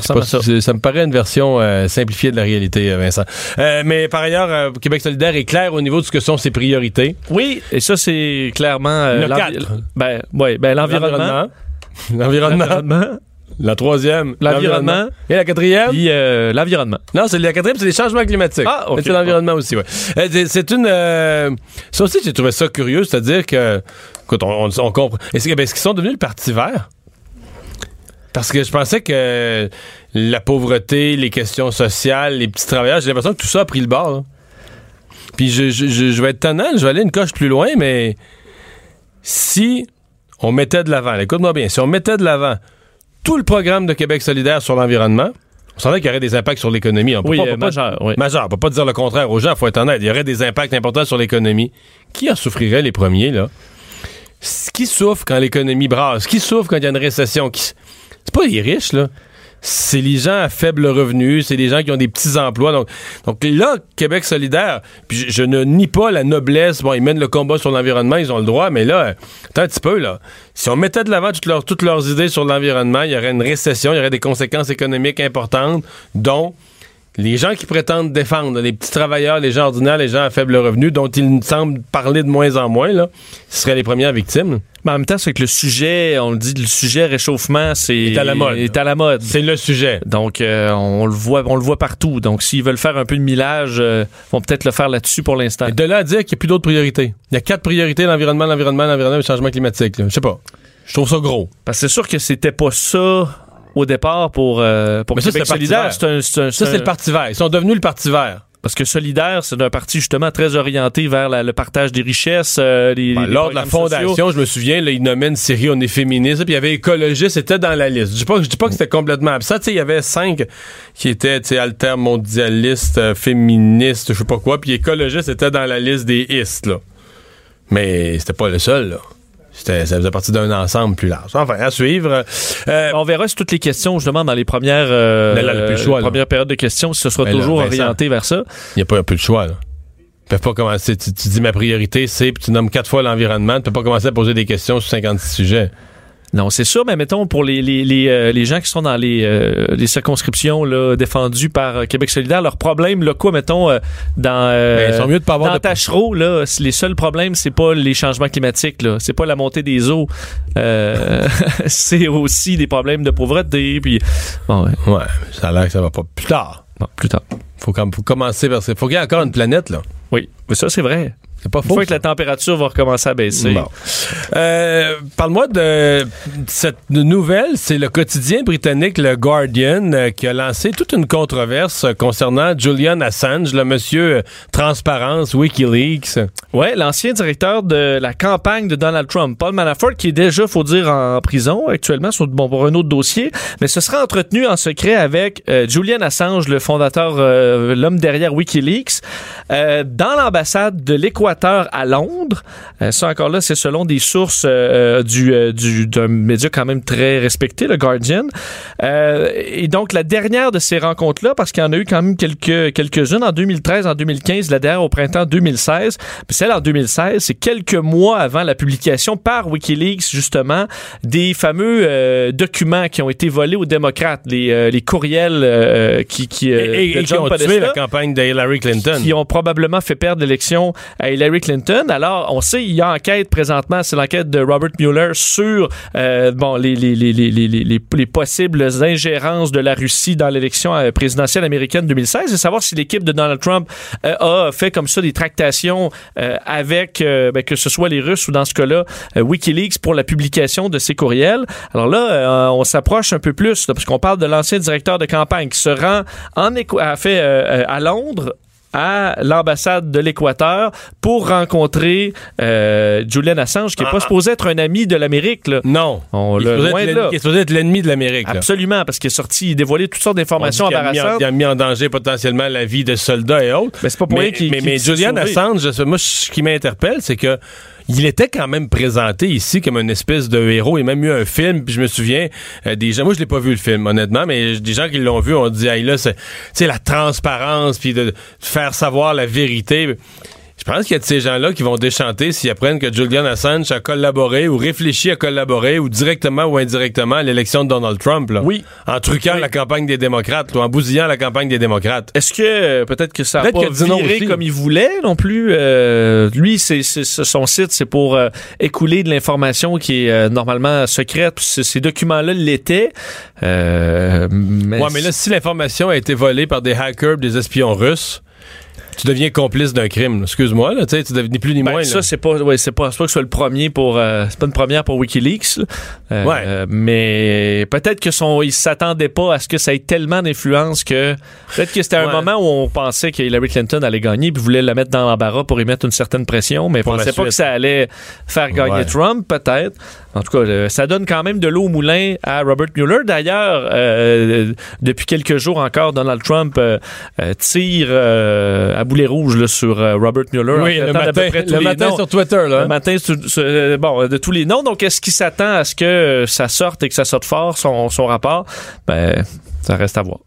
Ça me paraît une version euh, simplifiée de la réalité, euh, Vincent. Euh, mais par ailleurs, Québec solidaire est clair au niveau de ce que sont ses priorités. Oui, et ça, c'est clairement. Le quatre. Ben, ouais, ben, l'environnement. L'environnement. La troisième. L'environnement. Et la quatrième? Puis euh, l'environnement. Non, c'est la quatrième, c'est les changements climatiques. Ah, ok. C'est l'environnement aussi, ouais. C'est- une. euh, ça aussi, j'ai trouvé ça curieux, c'est-à-dire que. Écoute, on, on, on comprend. Est-ce ben, est-ce qu'ils sont devenus le Parti vert? Parce que je pensais que la pauvreté, les questions sociales, les petits travailleurs, j'ai l'impression que tout ça a pris le bord. là. Puis je, je, je, je vais être tannant, je vais aller une coche plus loin, mais si on mettait de l'avant, écoute-moi bien, si on mettait de l'avant tout le programme de Québec solidaire sur l'environnement, on savait qu'il y aurait des impacts sur l'économie. On peut Oui, pas- on euh, pas- majeur, oui. Majeur. On peut pas dire le contraire aux gens, faut être honnête. Il y aurait des impacts importants sur l'économie. Qui en souffrirait les premiers, là? qui souffre quand l'économie brasse? Qui souffre quand il y a une récession? Qui... C'est pas les riches, là c'est les gens à faible revenu, c'est les gens qui ont des petits emplois. Donc, là, Québec solidaire, puis je, ne nie pas la noblesse. Bon, ils mènent le combat sur l'environnement, ils ont le droit, mais là, attends un petit peu, là. Si on mettait de l'avant toutes, toutes leurs idées sur l'environnement, il y aurait une récession, il y aurait des conséquences économiques importantes, dont les gens qui prétendent défendre, les petits travailleurs, les gens ordinaires, les gens à faible revenu, dont ils semblent parler de moins en moins, là, ce seraient les premières victimes. Mais en même temps, c'est que le sujet, on le dit, le sujet réchauffement, c'est est à la mode. Est à la mode. C'est le sujet. Donc, euh, on le voit, on le voit partout. Donc, s'ils veulent faire un peu de millage, euh, vont peut-être le faire là-dessus pour l'instant. De là à dire qu'il n'y a plus d'autres priorités. Il y a quatre priorités l'environnement, l'environnement, l'environnement, le changement climatique. Je sais pas. Je trouve ça gros. Parce que c'est sûr que c'était pas ça au départ pour, euh, pour Mais ça, c'est solidaire. ça, c'est le Parti vert. Ils sont devenus le Parti vert. Parce que Solidaire, c'est un parti justement très orienté vers le partage des richesses. Euh, les, ben, lors de la fondation, je me souviens, là, il nommait une série On est féministe, puis il y avait écologiste, c'était dans la liste. Je dis pas, je dis pas que c'était complètement absent. Il y avait cinq qui étaient altermondialistes, euh, féministes, je sais pas quoi, puis écologiste était dans la liste des istes. Là. Mais c'était pas le seul. Là ça faisait partie d'un ensemble plus large. Enfin, à suivre. Euh, on verra si toutes les questions, justement, dans les premières, euh, choix, premières périodes de questions, si ce sera toujours orienté vers ça. Il n'y a pas plus de choix. Là. Tu peux pas commencer. Tu, dis ma priorité, c'est, puis tu nommes quatre fois l'environnement. Tu peux pas commencer à poser des questions sur 56 sujets. Non, c'est sûr, mais mettons pour les, les, les, euh, les gens qui sont dans les, euh, les circonscriptions là, défendues par euh, Québec solidaire, leurs problèmes locaux, mettons, dans, ben, ils sont mieux de pas avoir dans Tachereau, là, les seuls problèmes, c'est pas les changements climatiques, là, c'est pas la montée des eaux, c'est aussi des problèmes de pauvreté, puis bon, ouais. ouais, ça a l'air que ça va pas plus tard. Non, plus tard. Faut, faut commencer parce qu'il faut qu'il y ait encore une planète, là. Oui, mais ça, c'est vrai. C'est pas faux. Une fois que la température va recommencer à baisser. Euh, Parle-moi de cette nouvelle. C'est le quotidien britannique, le Guardian, euh, qui a lancé toute une controverse concernant Julian Assange, le monsieur euh, transparence Wikileaks. Ouais, l'ancien directeur de la campagne de Donald Trump, Paul Manafort, qui est déjà, faut dire, en prison actuellement sur bon, pour un autre dossier, mais ce sera entretenu en secret avec euh, Julian Assange, le fondateur, l'homme derrière WikiLeaks, dans l'ambassade de l'Équateur à Londres. Euh, ça encore là, c'est selon des sources euh, du, euh, du d'un média quand même très respecté, le Guardian. et donc la dernière de ces rencontres-là, parce qu'il y en a eu quand même quelques quelques-unes en 2013, en 2015, la dernière au printemps 2016. Puis celle en 2016, c'est quelques mois avant la publication par WikiLeaks justement des fameux documents qui ont été volés aux démocrates, les, les courriels qui qui, et, qui ont tué la campagne d'Hillary Clinton, qui ont probablement fait perdre l'élection à Hillary Clinton. Alors, on sait, il y a enquête présentement, c'est l'enquête de Robert Mueller sur euh, bon, les, les, les, les, possibles ingérences de la Russie dans l'élection euh, présidentielle américaine 2016 et savoir si l'équipe de Donald Trump euh, a fait comme ça des tractations avec, ben, que ce soit les Russes ou dans ce cas-là, Wikileaks pour la publication de ces courriels. Alors là, on s'approche un peu plus, parce qu'on parle de l'ancien directeur de campagne qui se rend en à Londres à l'ambassade de l'Équateur pour rencontrer euh, Julian Assange, qui n'est pas ah. supposé être un ami de l'Amérique. Non. On il, est supposé être l'ennemi de l'Amérique. Absolument, parce qu'il est sorti, il dévoilait toutes sortes d'informations embarrassantes. Il a, mis en danger potentiellement la vie de soldats et autres. Mais c'est pas pour mais, rien Mais, mais Julian Assange, moi, ce qui m'interpelle, c'est que il était quand même présenté ici comme une espèce de héros. Il a même eu un film, puis je me souviens euh, des moi je l'ai pas vu le film honnêtement, mais des gens qui l'ont vu ont dit, hey, là, c'est la transparence, puis de faire savoir la vérité. Je pense qu'il y a de ces gens-là qui vont déchanter s'ils apprennent que Julian Assange a collaboré ou réfléchi à collaborer ou directement ou indirectement à l'élection de Donald Trump. Oui. En truquant la campagne des démocrates, ou en bousillant la campagne des démocrates. Est-ce que euh, peut-être que ça a pas viré comme il voulait non plus? Euh, lui, c'est, son site, c'est pour euh, écouler de l'information qui est normalement secrète. Ces documents-là l'étaient. mais ouais, mais là, si l'information a été volée par des hackers, des espions russes, tu deviens complice d'un crime. Excuse-moi, là, tu sais, ni plus ni ben, moins. Ça, c'est pas, ouais, c'est pas, pas que ce soit le premier pour, euh, c'est pas une première pour WikiLeaks. Euh, ouais. mais peut-être que son, il s'attendait pas à ce que ça ait tellement d'influence que, peut-être que c'était un moment où on pensait que Hillary Clinton allait gagner puis voulait la mettre dans l'embarras pour y mettre une certaine pression, mais on pensait pas que ça allait faire gagner Trump, peut-être. En tout cas, ça donne quand même de l'eau au moulin à Robert Mueller. D'ailleurs, euh, depuis quelques jours encore, Donald Trump tire à boulet rouge là, sur Robert Mueller. Oui, le matin, le matin sur Twitter. Là. Le matin, bon, de tous les noms. Donc, est-ce qu'il s'attend à ce que ça sorte et que ça sorte fort, son, son rapport? Ben, ça reste à voir.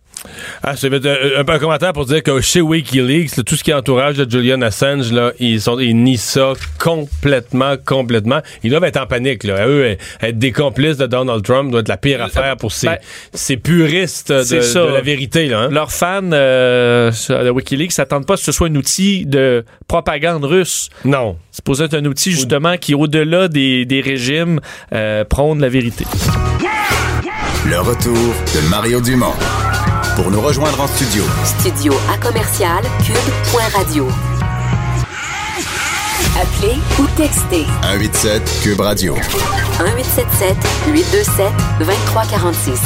Ah, c'est un, un, commentaire pour dire que chez WikiLeaks, tout ce qui est entourage de Julian Assange, là, ils sont ils nient ça complètement, complètement. Ils doivent être en panique. Là. eux, être des complices de Donald Trump doit être la pire affaire pour ces, ben, ces puristes de, de, la vérité. Là, hein. Leurs fans euh, de WikiLeaks s'attendent pas que ce soit un outil de propagande russe. Non. C'est supposé être un outil justement qui, au-delà des, des régimes, euh, prône la vérité. Le retour de Mario Dumont. Pour nous rejoindre en studio. Studio à commercial cube.radio. Appelez ou textez. 187 cube radio. 1877 827 2346.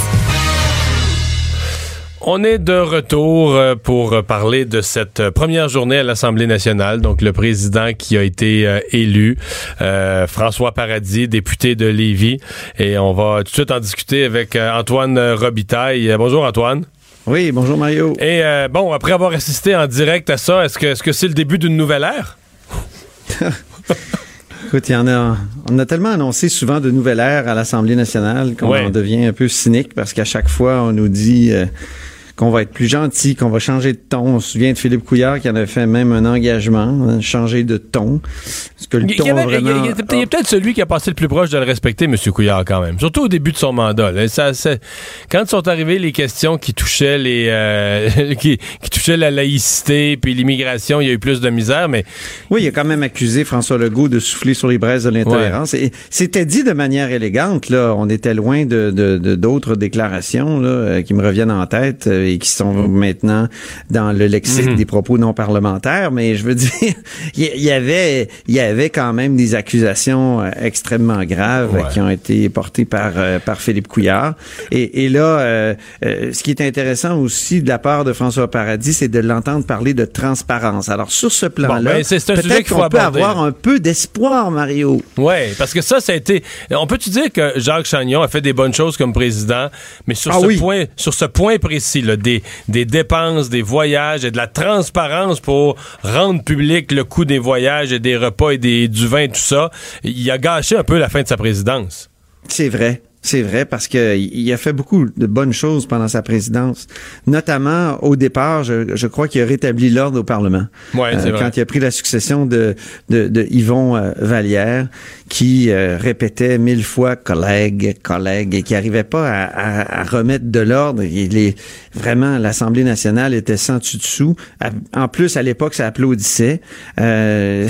On est de retour euh, pour parler de cette euh, première journée à l'Assemblée nationale. Donc, le président qui a été euh, élu, François Paradis, député de Lévis. Et on va tout de suite en discuter avec Antoine Robitaille. bonjour, Antoine. Oui, bonjour Mario. Et euh, bon, après avoir assisté en direct à ça, est-ce que c'est -ce c'est le début d'une nouvelle ère? Écoute, il y en a, on a tellement annoncé souvent de nouvelles ères à l'Assemblée nationale qu'on devient un peu cynique parce qu'à chaque fois, on nous dit... Euh, qu'on va être plus gentil, qu'on va changer de ton. On se souvient de Philippe Couillard qui en a fait même un engagement, hein, changer de ton. Parce que le ton il, y vraiment... il, y a peut-être celui qui a passé le plus proche de le respecter, M. Couillard, quand même. Surtout au début de son mandat. Ça, quand sont arrivées les questions qui touchaient les euh, qui, touchaient la laïcité puis l'immigration, il y a eu plus de misère, mais... Oui, il a quand même accusé François Legault de souffler sur les braises de l'intolérance. C'était dit de manière élégante, là. On était loin de d'autres déclarations là, euh, qui me reviennent en tête euh, et qui sont maintenant dans le lexique mhm. des propos non parlementaires. Mais je veux dire, il y, avait, il y avait quand même des accusations euh, extrêmement graves qui ont été portées par euh, par Philippe Couillard. Et, et là, euh, ce qui est intéressant aussi de la part de François Paradis, c'est de l'entendre parler de transparence. Alors sur ce plan-là, ben, peut-être qu'on peut avoir un peu d'espoir, Mario. Oui, parce que ça, ça a été. On peut-tu dire que Jacques Chagnon a fait des bonnes choses comme président, mais sur ah ce point, sur ce point précis, là, des, des dépenses, des voyages et de la transparence pour rendre public le coût des voyages et des repas et des, du vin tout ça, il a gâché un peu la fin de sa présidence. C'est vrai. C'est vrai parce que il a fait beaucoup de bonnes choses pendant sa présidence. Notamment au départ, je, je crois qu'il a rétabli l'ordre au Parlement. Ouais, euh, quand il a pris la succession de, de, de Yvon euh, Vallière, qui euh, répétait mille fois collègue, collègue, et qui arrivait pas à, à, à remettre de l'ordre. Il est vraiment l'Assemblée nationale était sans dessus dessous. En plus, à l'époque, ça applaudissait. Là,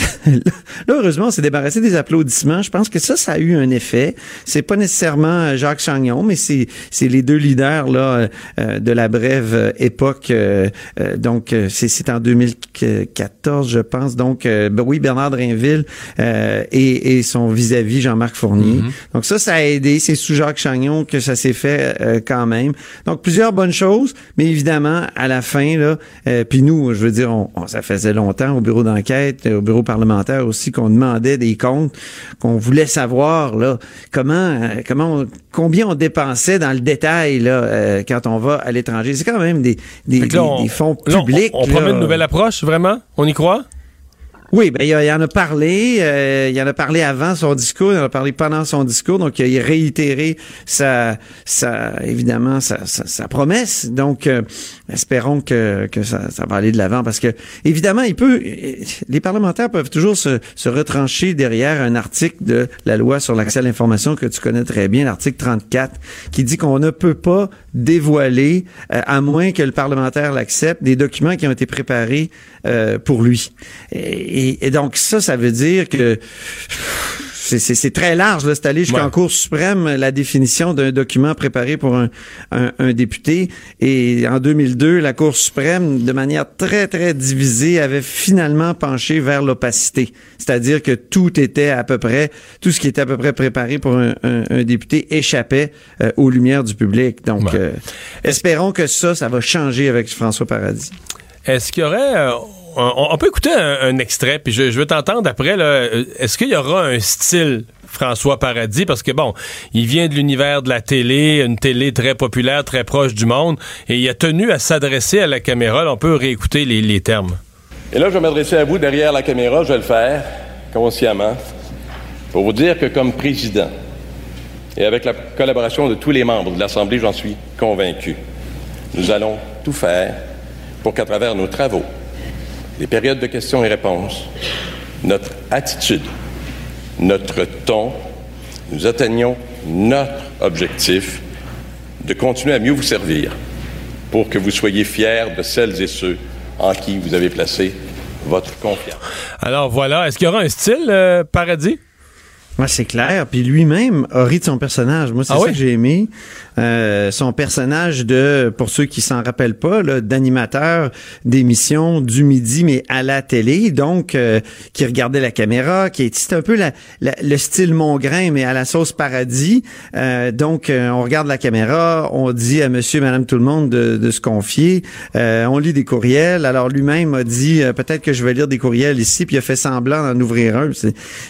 heureusement, on s'est débarrassé des applaudissements. Je pense que ça, ça a eu un effet. C'est pas nécessairement Jacques Chagnon, mais c'est c'est les deux leaders là euh, de la brève époque. Euh, euh, donc c'est en 2014, je pense. Donc ben oui, Bernard Drinville et, et, son vis-à-vis Jean-Marc Fournier. Mm-hmm. Donc ça, ça a aidé. C'est sous Jacques Chagnon que ça s'est fait quand même. Donc plusieurs bonnes choses, mais évidemment à la fin là, puis nous, je veux dire, on, ça faisait longtemps au bureau d'enquête, au bureau parlementaire aussi qu'on demandait des comptes, qu'on voulait savoir là comment comment combien on dépensait dans le détail là, euh, quand on va à l'étranger? C'est quand même des, des, fonds publics. on, on promet une nouvelle approche, vraiment? On y croit? Oui, ben, il, en a parlé. Euh, il en a parlé avant son discours. Il en a parlé pendant son discours. Donc, il a réitéré sa, sa évidemment, sa, sa, promesse. Donc, euh, espérons que, que ça, ça va aller de l'avant parce que, évidemment, il peut, les parlementaires peuvent toujours se, se retrancher derrière un article de la loi sur l'accès à l'information que tu connais très bien, l'article 34, qui dit qu'on ne peut pas dévoiler, euh, à moins que le parlementaire l'accepte, des documents qui ont été préparés pour lui. Et, donc ça, ça veut dire que c'est très large. C'est allé jusqu'en Cour suprême la définition d'un document préparé pour un, un, député. Et en 2002, la Cour suprême, de manière très, très divisée, avait finalement penché vers l'opacité. C'est-à-dire que tout était à peu près, tout ce qui était à peu près préparé pour un, un député échappait euh, aux lumières du public. Donc, euh, espérons que ça, ça va changer avec François Paradis. Est-ce qu'il y aurait... On, peut écouter un, extrait, puis je, je veux t'entendre après. Euh, est-ce qu'il y aura un style François Paradis? Parce que bon, il vient de l'univers de la télé, une télé très populaire, très proche du monde, et il a tenu à s'adresser à la caméra. on peut réécouter les, termes. Et là, je vais m'adresser à vous derrière la caméra, je vais le faire consciemment, pour vous dire que comme président, et avec la collaboration de tous les membres de l'Assemblée, j'en suis convaincu, nous allons tout faire pour qu'à travers nos travaux, les périodes de questions et réponses, notre attitude, notre ton, nous atteignions notre objectif de continuer à mieux vous servir pour que vous soyez fiers de celles et ceux en qui vous avez placé votre confiance. Alors voilà, est-ce qu'il y aura un style, euh, Paradis? Moi, c'est clair. Puis lui-même a ri de son personnage. Moi, c'est Ah ça oui? que j'ai aimé. Euh, son personnage de, pour ceux qui s'en rappellent pas, d'animateur d'émission du midi, mais à la télé. Donc, euh, qui regardait la caméra, qui c'est un peu la, la- le style Mongrain, mais à la sauce paradis. Euh, donc, euh, on regarde la caméra, on dit à monsieur, madame, tout le monde de, de se confier. Euh, on lit des courriels. Alors, lui-même a dit, euh, peut-être que je vais lire des courriels ici, puis il a fait semblant d'en ouvrir un.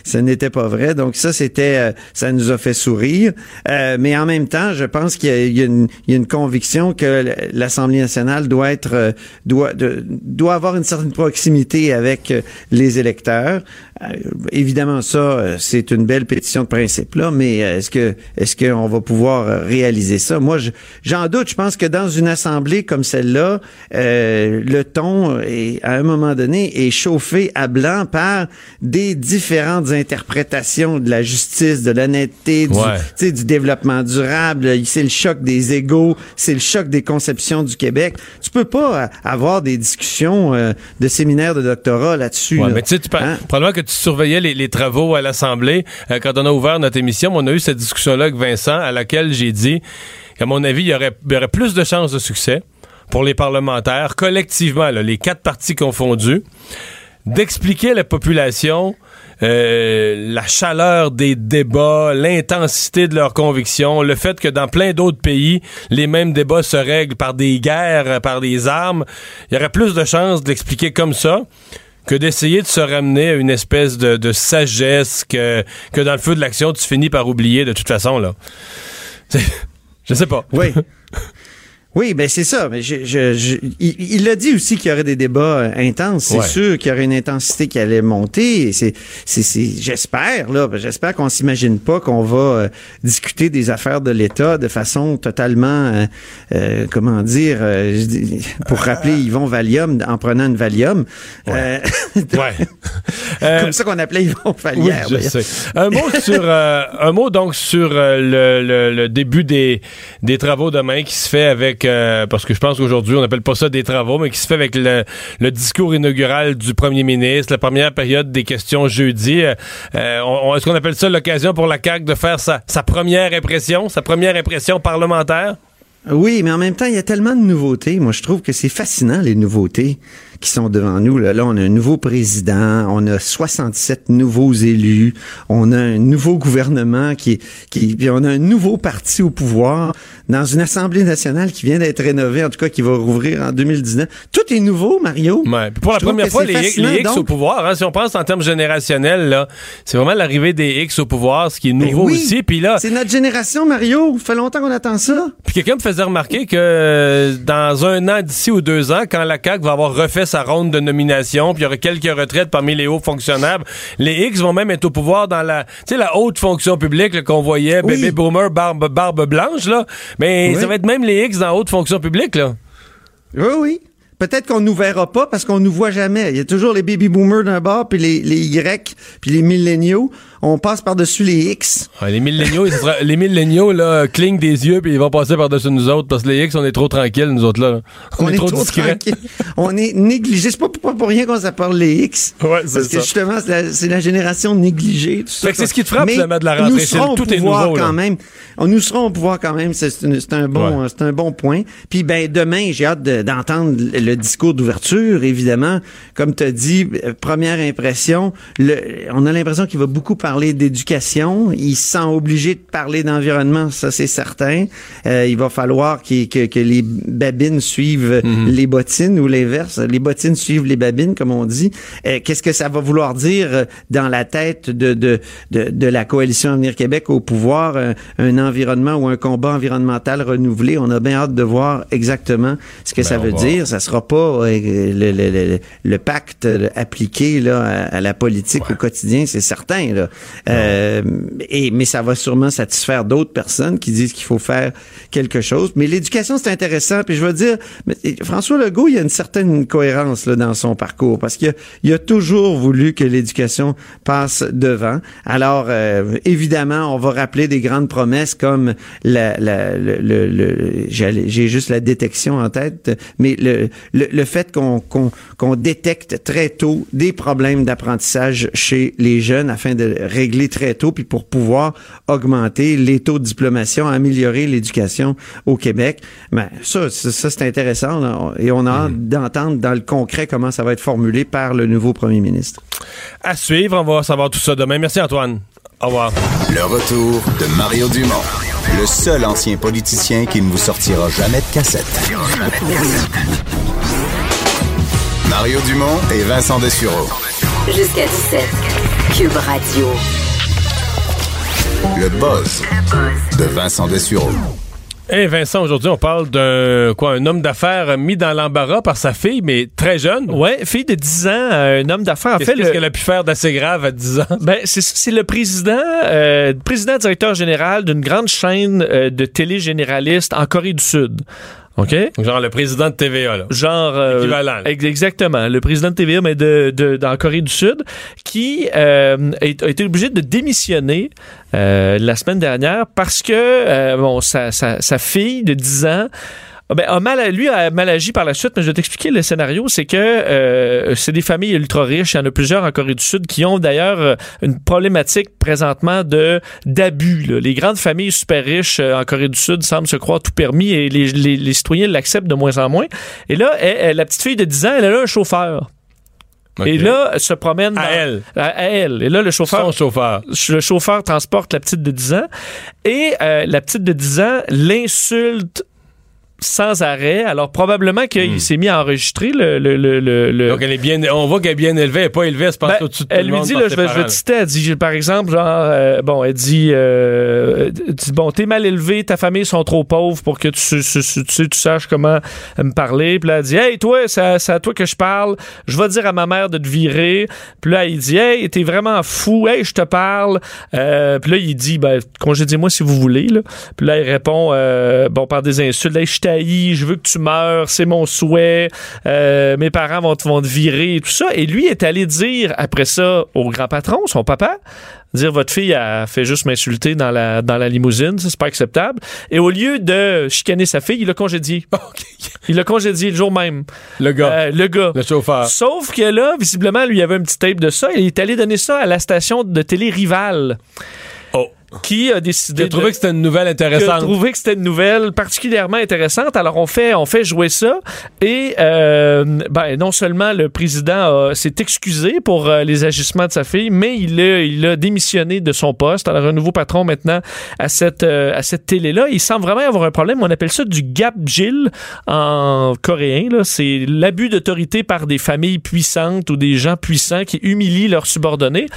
Ce n'était pas vrai. Donc, ça, c'était, euh, ça nous a fait sourire. Euh, mais en même temps, je pense qu'il y a, une, conviction que l'Assemblée nationale doit être, euh, doit, avoir une certaine proximité avec les électeurs. Euh, évidemment, ça, euh, c'est une belle pétition de principe là, mais euh, est-ce que, est-ce qu'on va pouvoir réaliser ça? Moi, je- j'en doute. Je pense que dans une assemblée comme celle-là, euh, le ton est, à un moment donné est chauffé à blanc par des différentes interprétations de la justice, de l'honnêteté, du, Ouais. du développement durable. C'est le choc des égaux, c'est le choc des conceptions du Québec. Tu peux pas avoir des discussions euh, de séminaires de doctorat là-dessus. Ouais, là. mais tu sais, par- Hein? probablement que tu surveillais les, travaux à l'Assemblée. Euh, quand on a ouvert notre émission, on a eu cette discussion-là avec Vincent, à laquelle j'ai dit qu'à mon avis, il y aurait, plus de chances de succès pour les parlementaires, collectivement, les quatre partis confondus, d'expliquer à la population euh, la chaleur des débats, l'intensité de leurs convictions, le fait que dans plein d'autres pays, les mêmes débats se règlent par des guerres, par des armes. Il y aurait plus de chances d'expliquer comme ça que d'essayer de se ramener à une espèce de, sagesse que, que dans le feu de l'action, tu finis par oublier de toute façon. là. Je sais pas. Oui. Oui, ben c'est ça. Mais je, je, je- il a dit aussi qu'il y aurait des débats euh, intenses. C'est Ouais. sûr qu'il y aurait une intensité qui allait monter. C'est, j'espère là, ben, j'espère qu'on s'imagine pas qu'on va euh, discuter des affaires de l'État de façon totalement, euh, euh, comment dire, euh, pour rappeler Yvon Valium en prenant une Valium. Euh, Ouais. Comme ça qu'on appelait Yvon Oui, je sais. Un mot sur euh, un mot donc sur le, le- le début des, des travaux demain qui se fait avec parce que je pense qu'aujourd'hui on n'appelle pas ça des travaux mais qui se fait avec le, discours inaugural du premier ministre, la première période des questions jeudi. Euh, euh, Est-ce qu'on appelle ça l'occasion pour la CAQ de faire sa, première impression, sa première impression parlementaire? Oui, mais en même temps, il y a tellement de nouveautés. Moi, je trouve que c'est fascinant, les nouveautés qui sont devant nous. Là, on a un nouveau président, on a 67 nouveaux élus, on a un nouveau gouvernement qui puis on a un nouveau parti au pouvoir dans une Assemblée nationale qui vient d'être rénovée, en tout cas qui va rouvrir en 2019. Tout est nouveau, Mario. Ouais. Puis pour la première fois, les, X donc. au pouvoir, hein, si on pense en termes générationnels, là, c'est vraiment l'arrivée des X au pouvoir, ce qui est Ben nouveau oui, aussi. Puis là, C'est notre génération, Mario. Ça fait longtemps qu'on attend ça. Puis quelqu'un me faisait remarquer que euh, dans un an d'ici ou deux ans, quand la CAQ va avoir refait sa ronde de nomination, puis il y aura quelques retraites parmi les hauts fonctionnaires, les X vont même être au pouvoir dans la, tu sais, la haute fonction publique qu'on voyait, Oui. bébé boomer, barbe, barbe blanche, là. Mais Oui. ça va être même les X dans haute fonction publique, là. Oui, oui. Peut-être qu'on nous verra pas parce qu'on nous voit jamais. Il y a toujours les baby boomers d'un bord, puis les, les Y, puis les milléniaux. On passe par-dessus les X. Les milléniaux, ça sera- les milléniaux, là, clignent des yeux, puis ils vont passer par-dessus nous autres, parce que les X, on est trop tranquilles, nous autres, là. On, est, trop, discrets. tranquille. On est négligé. C'est pas pour, pas pour rien qu'on s'appelle les X. Ouais, c'est Parce que ça. justement, c'est la, la génération négligée. Tout ça. Fait que c'est ce qui te frappe, finalement, de la rentrée. Nous serons tout au est pouvoir nouveau, là. quand même. On, nous serons au pouvoir quand même. C'est un bon, Ouais. c'est un bon point. Puis ben demain, j'ai hâte de- d'entendre le, le discours d'ouverture. Évidemment, comme tu as dit, euh, première impression, le, on a l'impression qu'il va beaucoup parler parler d'éducation. Il se sent obligé de parler d'environnement, ça c'est certain. Euh, il va falloir qu'il- que, que les babines suivent les bottines ou l'inverse. Les bottines suivent les babines, comme on dit. Euh, Qu'est-ce que ça va vouloir dire euh, dans la tête de, de, de, de la coalition Avenir Québec au pouvoir, un, un environnement ou un combat environnemental renouvelé? On a bien hâte de voir exactement ce que ça on veut dire. Ça sera pas euh, le, le, le, le pacte euh, appliqué là, à, à la politique au quotidien, c'est certain. Là. Euh, et, mais ça va sûrement satisfaire d'autres personnes qui disent qu'il faut faire quelque chose. Mais l'éducation, c'est intéressant. Puis je veux dire, François Legault, il y a une certaine cohérence là, dans son parcours parce qu'il a, il a toujours voulu que l'éducation passe devant. Alors, euh, évidemment, on va rappeler des grandes promesses comme la, la, le, le- le- j'ai juste la détection en tête, mais le, le, le fait qu'on qu'on qu'on détecte très tôt des problèmes d'apprentissage chez les jeunes afin de régler très tôt, puis pour pouvoir augmenter les taux de diplomation, améliorer l'éducation au Québec. Ben, ça, ça, ça, c'est intéressant là, et on a hâte d'entendre dans le concret comment ça va être formulé par le nouveau premier ministre. À suivre, on va savoir tout ça demain. Merci Antoine. Au revoir. Le retour de Mario Dumont, le seul ancien politicien qui ne vous sortira jamais de cassette. Mario Dumont et Vincent Dessureau. Jusqu'à 17. Cube Radio. Le buzz de Vincent Dessureau. Eh Vincent, aujourd'hui, on parle d'un quoi, un homme d'affaires mis dans l'embarras par sa fille, mais très jeune. Ouais, fille de 10 ans, euh, un homme d'affaires. En Qu'est-ce fait, qu'est-ce le- qu'elle a pu faire d'assez grave à 10 ans? Ben, c'est ça, c'est le président, euh, président directeur général d'une grande chaîne euh, de télé généraliste en Corée du Sud. OK? Genre le président de TVA, là. Genre. euh, Équivalent, là. ex- Exactement. Le président de TVA, mais de, de, dans Corée du Sud, qui euh, a a été obligé de démissionner euh, la semaine dernière parce que euh, bon, sa, sa, sa fille de 10 ans. Ah Ben, a mal, lui a mal agi par la suite, mais je vais t'expliquer le scénario. C'est que euh, c'est des familles ultra riches. Il y en a plusieurs en Corée du Sud qui ont d'ailleurs euh, une problématique présentement de d'abus. Les grandes familles super riches euh, en Corée du Sud semblent se croire tout permis et les, les, les citoyens l'acceptent de moins en moins. Et là, elle- elle- la petite fille de 10 ans, elle a un chauffeur. Et là, elle se promène À elle. À, à elle. Et là, le chauffeur Son chauffeur. le chauffeur transporte la petite de 10 ans et euh, la petite de 10 ans l'insulte sans arrêt. Alors, probablement qu'il s'est mis à enregistrer le... le, le, le- Hmm. Donc elle est bien, on voit qu'elle est bien élevée, elle est pas élevée, elle se passe Ben, au-dessus de tout elle le lui dit, là, je vais, je vais citer, elle dit, par exemple, genre, euh, bon, elle dit, euh, elle dit, bon, t'es mal élevé, ta famille sont trop pauvres pour que tu, tu, tu, tu- tu saches comment me parler. Puis là, elle dit, hey, toi, c'est à, c'est à toi que je parle, je vais dire à ma mère de te virer. Puis là, il dit, hey, t'es vraiment fou, hey, je te parle. Euh, puis là, il dit, ben, congédiez-moi si vous voulez, là. Puis là, il répond, euh, bon, par des insultes, hey, je t'haïs, je veux que tu meurs, c'est mon souhait, euh, mes parents vont te, vont te virer tout ça. Et lui est allé dire après ça au grand patron, son papa, dire votre fille a fait juste m'insulter dans la, dans la limousine, ça c'est pas acceptable. Et au lieu de chicaner sa fille, il l'a congédié. Il l'a congédié le jour même. Le gars, Euh, le gars. le chauffeur. Sauf que là, visiblement, lui il avait un petit tape de ça et il est allé donner ça à la station de télé rivale. Qui a décidé J'ai trouvé de- que c'était une nouvelle qui a intéressante. trouvé que c'était une nouvelle particulièrement intéressante. Alors on fait on fait jouer ça et euh, ben non seulement le président a- s'est excusé pour euh, les agissements de sa fille, mais il a il a démissionné de son poste. Alors un nouveau patron maintenant à cette euh, à cette télé là. Il semble vraiment avoir un problème. On appelle ça du gap Jill en coréen. Là, c'est l'abus d'autorité par des familles puissantes ou des gens puissants qui humilient leurs subordonnés.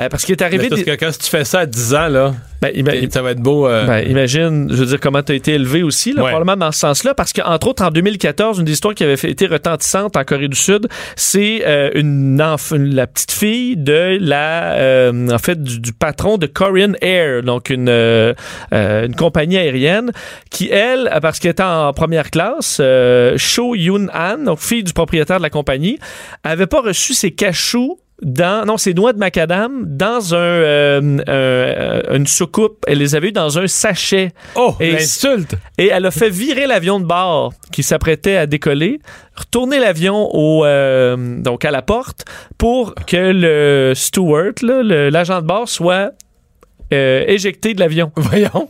Euh, parce qu'il est arrivé parce que quand tu fais ça à 10 ans, là, ben, ça va être beau. euh, ben, imagine, je veux dire, comment tu as été élevé aussi, là, Ouais. probablement dans ce sens-là, parce qu'entre autres, en 2014, une des histoires qui avait fait- été retentissante en Corée du Sud, c'est euh, une, la petite fille de la, euh, en fait, du, du patron de Korean Air, donc une, euh, euh, une compagnie aérienne, qui, elle, parce qu'elle était en première classe, euh, Cho Yoon-han, donc fille du propriétaire de la compagnie, avait pas reçu ses cachous dans non ses noix de macadam dans un euh, euh, une soucoupe elle les avait eu dans un sachet Oh, Et- l'insulte! et elle a fait virer l'avion de bord qui s'apprêtait à décoller, retourner l'avion au euh, donc à la porte pour que le steward, là, le- l'agent de bord, soit euh, éjectée de l'avion. Voyons.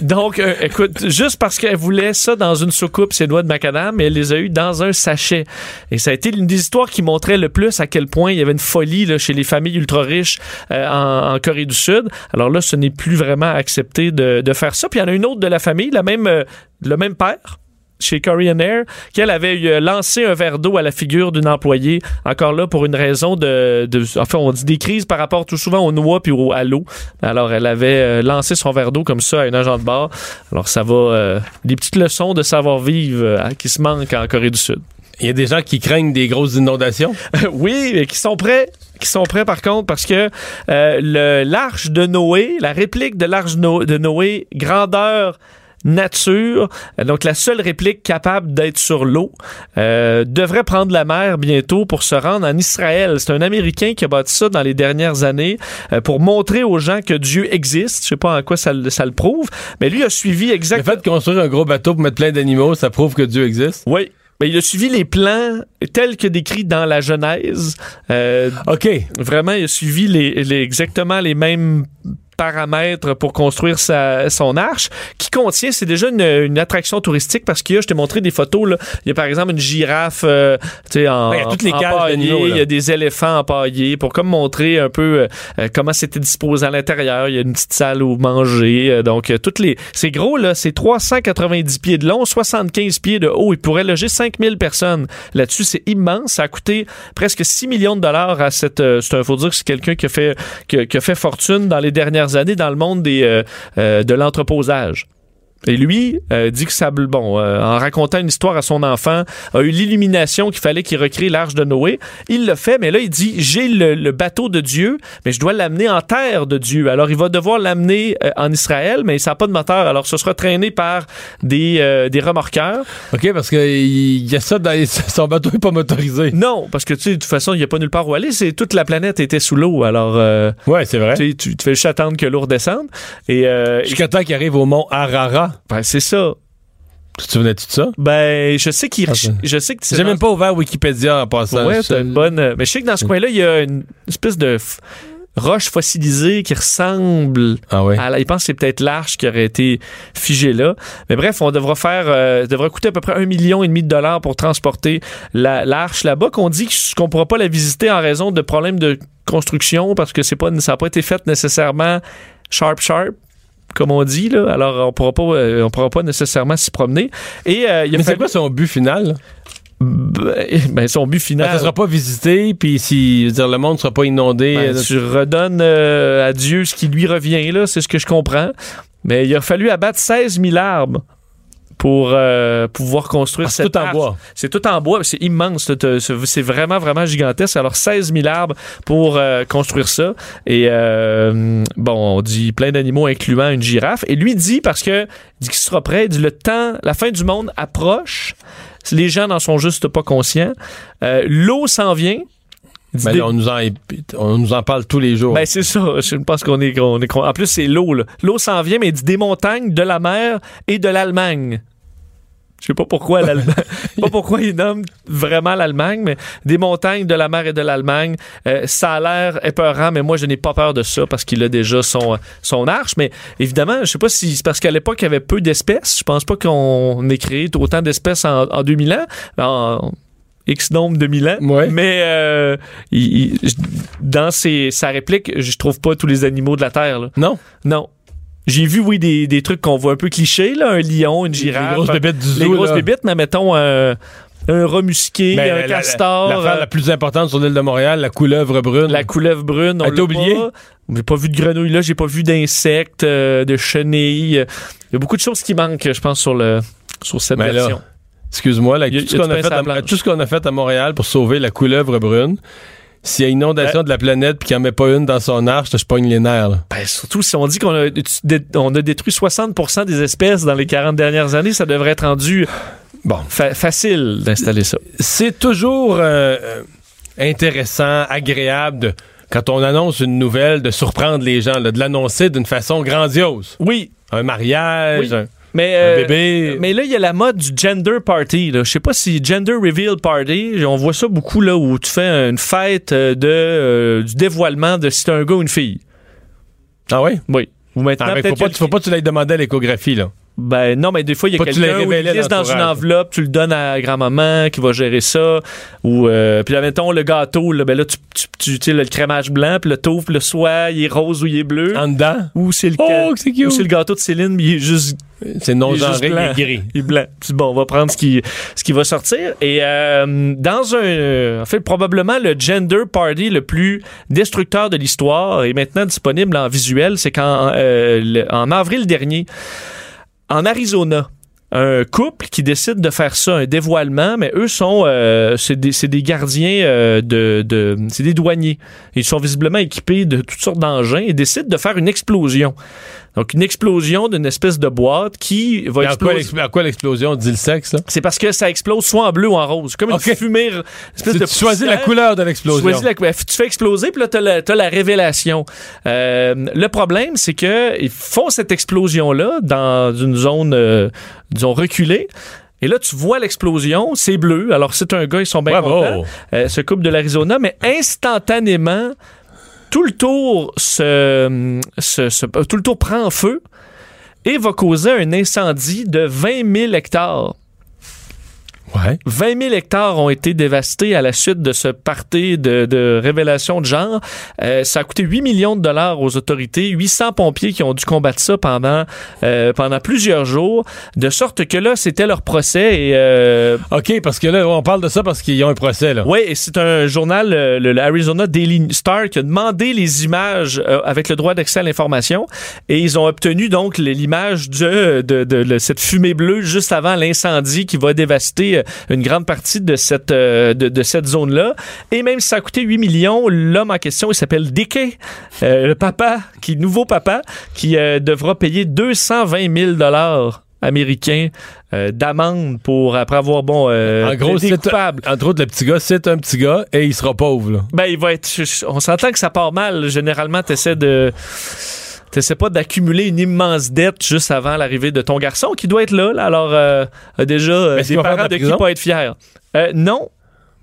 Donc, euh, écoute, juste parce qu'elle voulait ça dans une soucoupe, ses noix de macadam, elle les a eu dans un sachet. Et ça a été l'une des histoires qui montrait le plus à quel point il y avait une folie là, chez les familles ultra riches euh, en, en Corée du Sud. Alors là, ce n'est plus vraiment accepté de, de faire ça. Puis il y en a une autre de la famille, la même, euh, le même père chez Korean Air, qu'elle avait euh, lancé un verre d'eau à la figure d'une employée, encore là pour une raison de, de, enfin on dit des crises par rapport tout souvent aux noix puis au, à l'eau. Alors elle avait euh, lancé son verre d'eau comme ça à un agent de bar. Alors ça va, euh, des petites leçons de savoir-vivre euh, qui se manquent en Corée du Sud. Il y a des gens qui craignent des grosses inondations? oui, mais qui sont prêts. Qui sont prêts par contre parce que euh, l'arche de Noé, la réplique de l'arche de Noé, grandeur nature, donc la seule réplique capable d'être sur l'eau, euh, devrait prendre la mer bientôt pour se rendre en Israël. C'est un Américain qui a bâti ça dans les dernières années euh, pour montrer aux gens que Dieu existe. Je sais pas en quoi ça, le- ça le prouve, mais lui a suivi Le exactement... fait de construire un gros bateau pour mettre plein d'animaux, ça prouve que Dieu existe? Oui. Mais il a suivi les plans tels que décrits dans la Genèse. Euh, OK. Vraiment, il a suivi les, les- exactement les mêmes paramètres pour construire sa, son arche, qui contient, c'est déjà une, une attraction touristique parce qu'il y a, je t'ai montré des photos, là, il y a par exemple une girafe euh, tu sais, en, Ouais, il y a toutes les il y a des éléphants empaillés pour comme montrer un peu euh, euh, comment c'était disposé à l'intérieur. Il y a une petite salle où manger. euh, donc, toutes les... C'est gros, là, c'est 390 pieds de long, 75 pieds de haut. Il pourrait loger 5000 personnes. Là-dessus, c'est immense. Ça a coûté presque 6 millions de dollars à cette... C'est un- faut dire que c'est quelqu'un qui a fait qui a fait fortune dans les dernières années dans le monde des, euh, euh, de l'entreposage. Et lui euh, dit que ça, bon, euh, en racontant une histoire à son enfant, a eu l'illumination qu'il fallait qu'il recrée l'arche de Noé. Il le fait, mais là il dit j'ai le, le bateau de Dieu, mais je dois l'amener en terre de Dieu. Alors il va devoir l'amener euh, en Israël, mais ça n'a pas de moteur. Alors ce sera traîné par des euh, des remorqueurs. OK, parce qu'il y a ça dans les- son bateau n'est pas motorisé. Non, parce que tu sais de toute façon il n'y a pas nulle part où aller. C'est toute la planète était sous l'eau. Alors euh, Ouais, c'est vrai. tu tu fais juste attendre que l'eau redescende. Et euh, Jusqu'à temps qu'il arrive au mont Arara. Ben, c'est ça. Tu te souvenais-tu de ça? Ben je sais qu'il Ah, c'est- je sais que J'ai dans- même pas ouvert Wikipédia en passant. Ouais, t'as une bonne. euh, Mais je sais que dans ce coin-là, il y a une espèce de f- roche fossilisée qui ressemble Ah ouais. à. la- Il pense que c'est peut-être l'arche qui aurait été figée là. Mais bref, on devra faire. Euh, devra coûter à peu près un million et demi de dollars pour transporter la- l'arche là-bas. Qu'on dit qu'on pourra pas la visiter en raison de problèmes de construction parce que c'est pas ça n'a pas été fait nécessairement sharp sharp comme on dit là alors on pourra pas euh, on pourra pas nécessairement s'y promener et euh, il a Mais c'est quoi son but final? ben, ben, son but final Ça sera pas visité, puis si je veux dire, le monde sera pas inondé. Ben, tu redonnes euh, à Dieu ce qui lui revient, là, c'est ce que je comprends. Mais il a fallu abattre 16 000 arbres pour euh, pouvoir construire Ah, cette tout en bois. C'est tout en bois, c'est immense, c'est vraiment, vraiment gigantesque. Alors 16 000 arbres pour euh, construire ça. Et euh, bon, on dit plein d'animaux incluant une girafe. Et lui dit, parce que dit qu'il sera prêt, il dit le temps, la fin du monde approche. Les gens n'en sont juste pas conscients. L'eau s'en vient. Là, on, nous en, on nous en parle tous les jours. ben, c'est ça. Je pense qu'on est, qu'on est. En plus, c'est l'eau. L'eau s'en vient, mais il dit des montagnes, de la mer et de l'Allemagne. Je sais pas pourquoi l'Allemagne. pas pourquoi il nomme vraiment l'Allemagne, mais des montagnes, de la mer et de l'Allemagne. Euh, ça a l'air épeurant, mais moi, je n'ai pas peur de ça parce qu'il a déjà son, son arche. Mais évidemment, je sais pas si c'est parce qu'à l'époque, il y avait peu d'espèces. Je pense pas qu'on ait créé autant d'espèces en, en 2000 ans. En, X nombre de mille ans. Ouais. Mais euh, il- il- dans ses, sa réplique, je trouve pas tous les animaux de la Terre. Là. non? Non. J'ai vu, oui, des, des trucs qu'on voit un peu clichés, là, un lion, une girafe. Les grosses bébêtes du zoo. Les grosses là. bébites, mais mettons un, un rat musqué, Ben, un la- la- castor, L'affaire euh, la plus importante sur l'île de Montréal, la couleuvre brune. la couleuvre brune. On l'a oublié? J'ai pas vu de grenouilles là, j'ai pas vu d'insectes, euh, de chenilles. Il y a beaucoup de choses qui manquent, je pense, sur le sur cette Ben version. Excuse-moi, tout, la tout ce qu'on a fait à Montréal pour sauver la couleuvre brune, s'il y a inondation de la planète puis qu'il n'y en met pas une dans son arche, je pogne les nerfs. là. Ben, surtout si on dit qu'on a, on a détruit 60% des espèces dans les 40 dernières années, ça devrait être rendu Bon. fa- facile d'installer ça. C'est toujours euh, euh, intéressant, agréable de- quand on annonce une nouvelle de surprendre les gens, là, de l'annoncer d'une façon grandiose. Oui, Un mariage, Oui. un, mais, euh, bébé. mais là, il y a la mode du gender party. Je sais pas si gender reveal party, on voit ça beaucoup là où tu fais une fête euh, de, euh, du dévoilement de si t'es un gars ou une fille. Ah oui? Oui. Ou maintenant, Ah, mais faut pas, faut pas que tu l'ailles demander à l'échographie, là. Ben non, mais des fois, il y a quelqu'un où il révélé à lisse dans une enveloppe, tu le donnes à grand-maman qui va gérer ça. Ou, euh, puis là, mettons, le gâteau, là, ben là, tu, tu, tu, tu sais, le crémage blanc, puis le touffe, le soit, il est rose ou il est bleu. En dedans, Ou c'est le, Oh, c'est cute. ou c'est le gâteau de Céline, mais il est juste c'est non genré, il est gris. Il est blanc. Puis bon, on va prendre ce qui, ce qui va sortir. Et euh, dans un... En fait, probablement le gender party le plus destructeur de l'histoire est maintenant disponible en visuel. C'est qu'en euh, le- en avril dernier, en Arizona, un couple qui décide de faire ça, un dévoilement, mais eux sont, euh, c'est des, gardiens euh, de c'est des douaniers. Ils sont visiblement équipés de toutes sortes d'engins et décident de faire une explosion. Donc une explosion d'une espèce de boîte qui va Mais À quoi, exploser. à quoi l'explosion? Dit le sexe, là? C'est parce que ça explose soit en bleu ou en rose, comme une Ok. fumée, une espèce Tu, de tu choisis la couleur de l'explosion. choisis la- ben, tu fais exploser, puis là, tu as, la révélation. Euh, le problème, c'est que ils font cette explosion-là dans une zone, euh, disons, reculée. Et là, tu vois l'explosion, c'est bleu. Alors, c'est un gars, ils sont bien Bravo. contents. Euh, ce couple de l'Arizona, mais instantanément, tout le tour se, se- se- tout le tour prend feu et va causer un incendie de 20 000 hectares. Ouais. 20 000 hectares ont été dévastés à la suite de ce party de, de révélation de genre. Euh, ça a coûté 8 millions de dollars aux autorités, 800 pompiers qui ont dû combattre ça pendant, euh, pendant plusieurs jours, de sorte que là, c'était leur procès et... Euh, OK, parce que là, on parle de ça parce qu'ils ont un procès, oui, et c'est un journal, euh, le, le Arizona Daily Star, qui a demandé les images euh, avec le droit d'accès à l'information. Et ils ont obtenu donc l'image de, de, de- de cette fumée bleue juste avant l'incendie qui va dévaster euh, une grande partie de cette, euh, de, de cette zone-là. Et même si ça a coûté 8 millions, l'homme en question, il s'appelle Dickey, euh, le papa, qui nouveau papa, qui euh, devra payer 220 000 dollars américains euh, d'amende pour après avoir bon euh, en gros, c'est coupable. entre autres, le petit gars, c'est un petit gars et il sera pauvre, là. Ben, il va être. On s'entend que ça part mal. Généralement, t'essaies de. T'essaies pas d'accumuler une immense dette juste avant l'arrivée de ton garçon qui doit être là. là. alors, euh, a déjà euh, des parents de de qui prison? pas être fiers. Euh, non.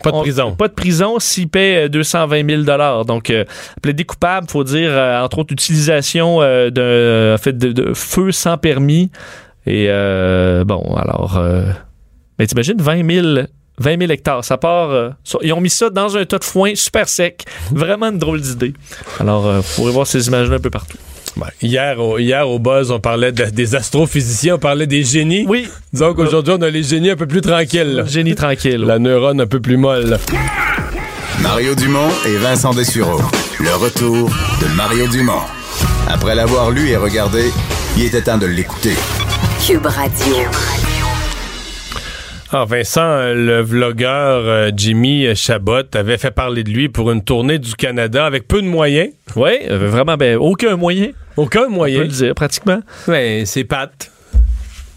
Pas de On- prison. Pas de prison s'il paie euh, 220 000 Donc, euh, plaidé coupable, faut dire, euh, entre autres, utilisation euh, euh, en fait, de, de feu sans permis. Et euh, bon, alors, euh, mais t'imagines 20 000, 20 000 hectares. Ça part. euh, ils ont mis ça dans un tas de foin super sec. Vraiment une drôle d'idée. Alors, euh, vous pourrez voir ces images-là un peu partout. Ouais. Hier, au, hier, au Buzz, on parlait de- des astrophysiciens, on parlait des génies. Oui, Disons qu'aujourd'hui, on a les génies un peu plus tranquilles. génie tranquille. La neurone un peu plus molle. Mario Dumont et Vincent Dessureau. Le retour de Mario Dumont. Après l'avoir lu et regardé, il était temps de l'écouter. Cube Radio. Ah, Vincent, euh, le vlogueur euh, Jimmy Chabot avait fait parler de lui pour une tournée du Canada avec peu de moyens. Oui, euh, vraiment, ben, aucun moyen. Aucun On peut moyen. le dire, pratiquement. Ouais, c'est Pat.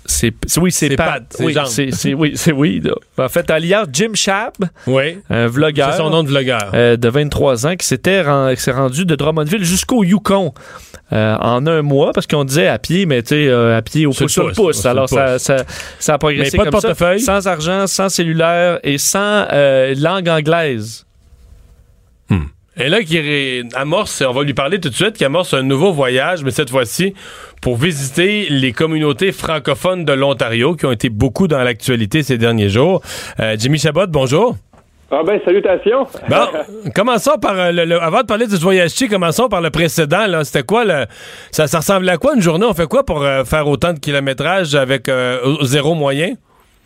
C'est, oui, c'est Pat. Oui, c'est, oui, c'est oui. En fait, alias Jim Chab, Oui. un vlogueur. C'est son nom de vlogueur. euh, de 23 ans qui s'était s'est rendu de Drummondville jusqu'au Yukon euh, en un mois parce qu'on disait à pied mais tu sais euh, à pied au Sur pouce sur le pouce, alors ça, ça, ça a progressé Mais pas de comme ça portefeuille? sans argent sans cellulaire et sans euh, langue anglaise Et là, qui amorce, on va lui parler tout de suite, qui amorce un nouveau voyage, mais cette fois-ci pour visiter les communautés francophones de l'Ontario, qui ont été beaucoup dans l'actualité ces derniers jours. Euh, Jimmy Chabot, bonjour. Ah ben, salutations. Bon, commençons par euh, le, le- avant de parler de ce voyage-ci, commençons par le précédent. Là, c'était quoi le, ça, ça ressemblait à quoi une journée? On fait quoi pour euh, faire autant de kilométrage avec euh, zéro moyen?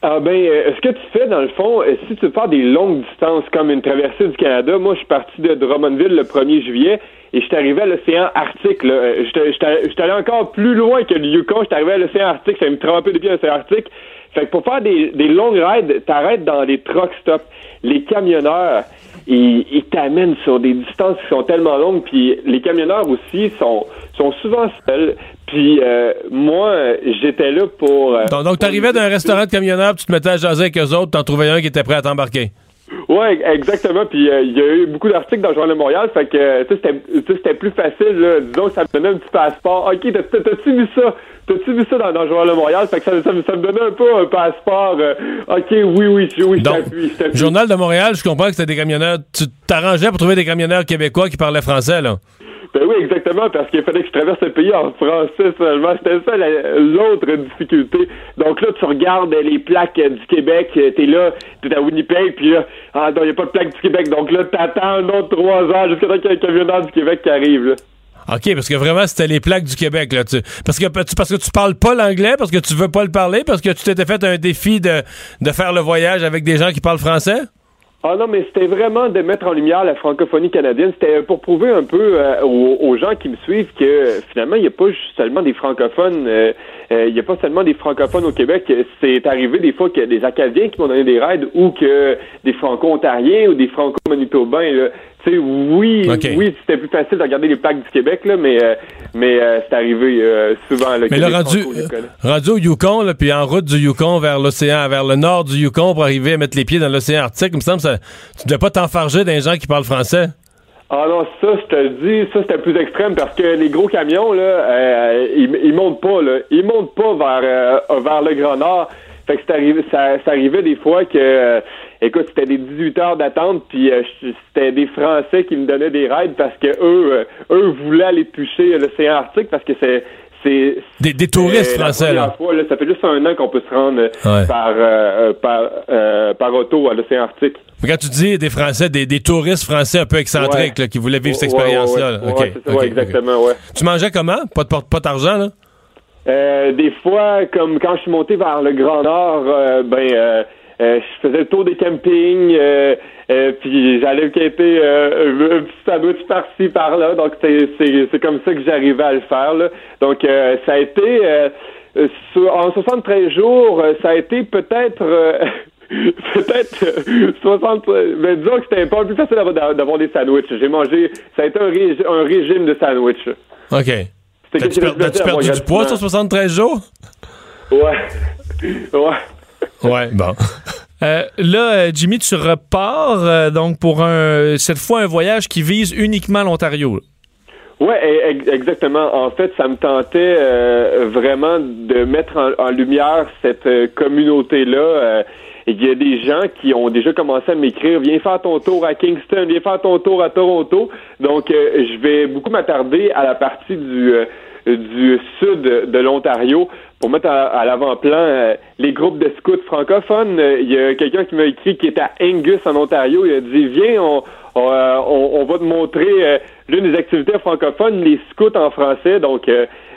Ah ben, euh, ce que tu fais, dans le fond, si tu veux faire des longues distances comme une traversée du Canada, moi, je suis parti de Drummondville le 1er juillet et je suis arrivé à l'océan Arctique. là. J'étais- j'étais allé encore plus loin que le Yukon. J'étais arrivé à l'océan Arctique. Ça me trempait depuis l'océan Arctique. Fait que pour faire des, des longues rides, t'arrêtes dans des truck stops. Les camionneurs, ils ils t'amènent sur des distances qui sont tellement longues. Puis les camionneurs aussi sont, sont souvent seuls. Puis euh, moi, j'étais là pour... euh, Donc, donc t'arrivais d'un restaurant de camionneurs, puis tu te mettais à jaser avec eux autres, t'en trouvais un qui était prêt à t'embarquer. Ouais, exactement. Puis euh, il y a eu beaucoup d'articles dans le Journal de Montréal, fait que tu sais, c'était plus facile. Là. Disons que ça me donnait un petit passeport. Ok, t'as- t'as- t'as-tu vu ça? T'as-tu vu ça dans, dans le Journal de Montréal? Fait que ça, ça, me- ça me donnait un peu un passeport. euh, ok, oui, oui, oui, je t'appuie. Journal de Montréal, je comprends que c'était des camionneurs. Tu t'arrangeais pour trouver des camionneurs québécois qui parlaient français, là. Ben oui, exactement, parce qu'il fallait que je traverse le pays en français seulement. C'était ça l'autre difficulté. Donc là, tu regardes les plaques du Québec, t'es là, t'es à Winnipeg, puis là, ah non, il n'y a pas de plaque du Québec. Donc là, t'attends un autre trois heures jusqu'à temps qu'il y un camionneur du Québec qui arrive. Là. OK, parce que vraiment, c'était les plaques du Québec. Là, parce, que, parce que tu parles pas l'anglais, parce que tu veux pas le parler, parce que tu t'étais fait un défi de, de faire le voyage avec des gens qui parlent français? Ah non, mais c'était vraiment de mettre en lumière la francophonie canadienne. C'était pour prouver un peu euh, aux, gens qui me suivent que finalement, il n'y a pas seulement des francophones. Euh, euh, il n'y a pas seulement des francophones au Québec. C'est arrivé des fois a des Acadiens qui m'ont donné des raids ou que des franco-ontariens ou des franco-manitobains oui, oui, c'était plus facile de regarder les plaques du Québec, là, mais, euh, mais euh, c'est arrivé euh, souvent. Là, mais là, rendu, rendu au Yukon, là, puis en route du Yukon vers l'océan, vers le nord du Yukon pour arriver à mettre les pieds dans l'océan Arctique, il me semble ça, tu ne devais pas t'enfarger d'un gens qui parlent français. Ah non, ça, je te le dis, ça c'était plus extrême parce que les gros camions, là, ils, ils montent pas, là. Ils montent pas vers, vers le Grand Nord. Fait que c'est arrivé, ça, ça arrivait des fois que écoute, c'était des 18 heures d'attente, puis euh, c'était des Français qui me donnaient des raids parce que eux, euh, eux voulaient aller toucher l'océan Arctique parce que c'est c'est des, des, touristes français là. Fois, là. Ça fait juste un an qu'on peut se rendre euh, par par par auto à l'océan Arctique. Quand tu dis des Français, des, des touristes français un peu excentriques là, qui voulaient vivre cette expérience-là. Ouais, okay, exactement, ouais. Tu mangeais comment? Pas de pas d'argent, là? Euh, des fois, comme quand je suis monté vers le Grand Nord, ben euh, je faisais le tour des campings, euh, euh, puis j'allais camper un petit sandwich par-ci, par-là. Donc, c'est comme ça que j'arrivais à le faire. Là. Donc, ça a été... en 73 jours, ça a été peut-être... peut-être 60 mais disons que c'était pas plus facile d'avoir des sandwichs. J'ai mangé ça a été un, un régime de sandwich. OK. T'as-tu perdu du poids sur 73 jours? Ouais. Ouais. Ouais, bon. Euh, là, euh, Jimmy, tu repars euh, donc pour un cette fois un voyage qui vise uniquement l'Ontario. Oui, exactement. En fait, ça me tentait vraiment de mettre en, lumière cette communauté-là. Il y a des gens qui ont déjà commencé à m'écrire Viens faire ton tour à Kingston, viens faire ton tour à Toronto. Donc, je vais beaucoup m'attarder à la partie du du sud de l'Ontario pour mettre à, l'avant-plan euh, les groupes de scouts francophones. Euh, il y a quelqu'un qui m'a écrit qui est à Angus en Ontario. Il a dit Viens, on, on, euh, va te montrer l'une des activités francophones, les scouts en français. Donc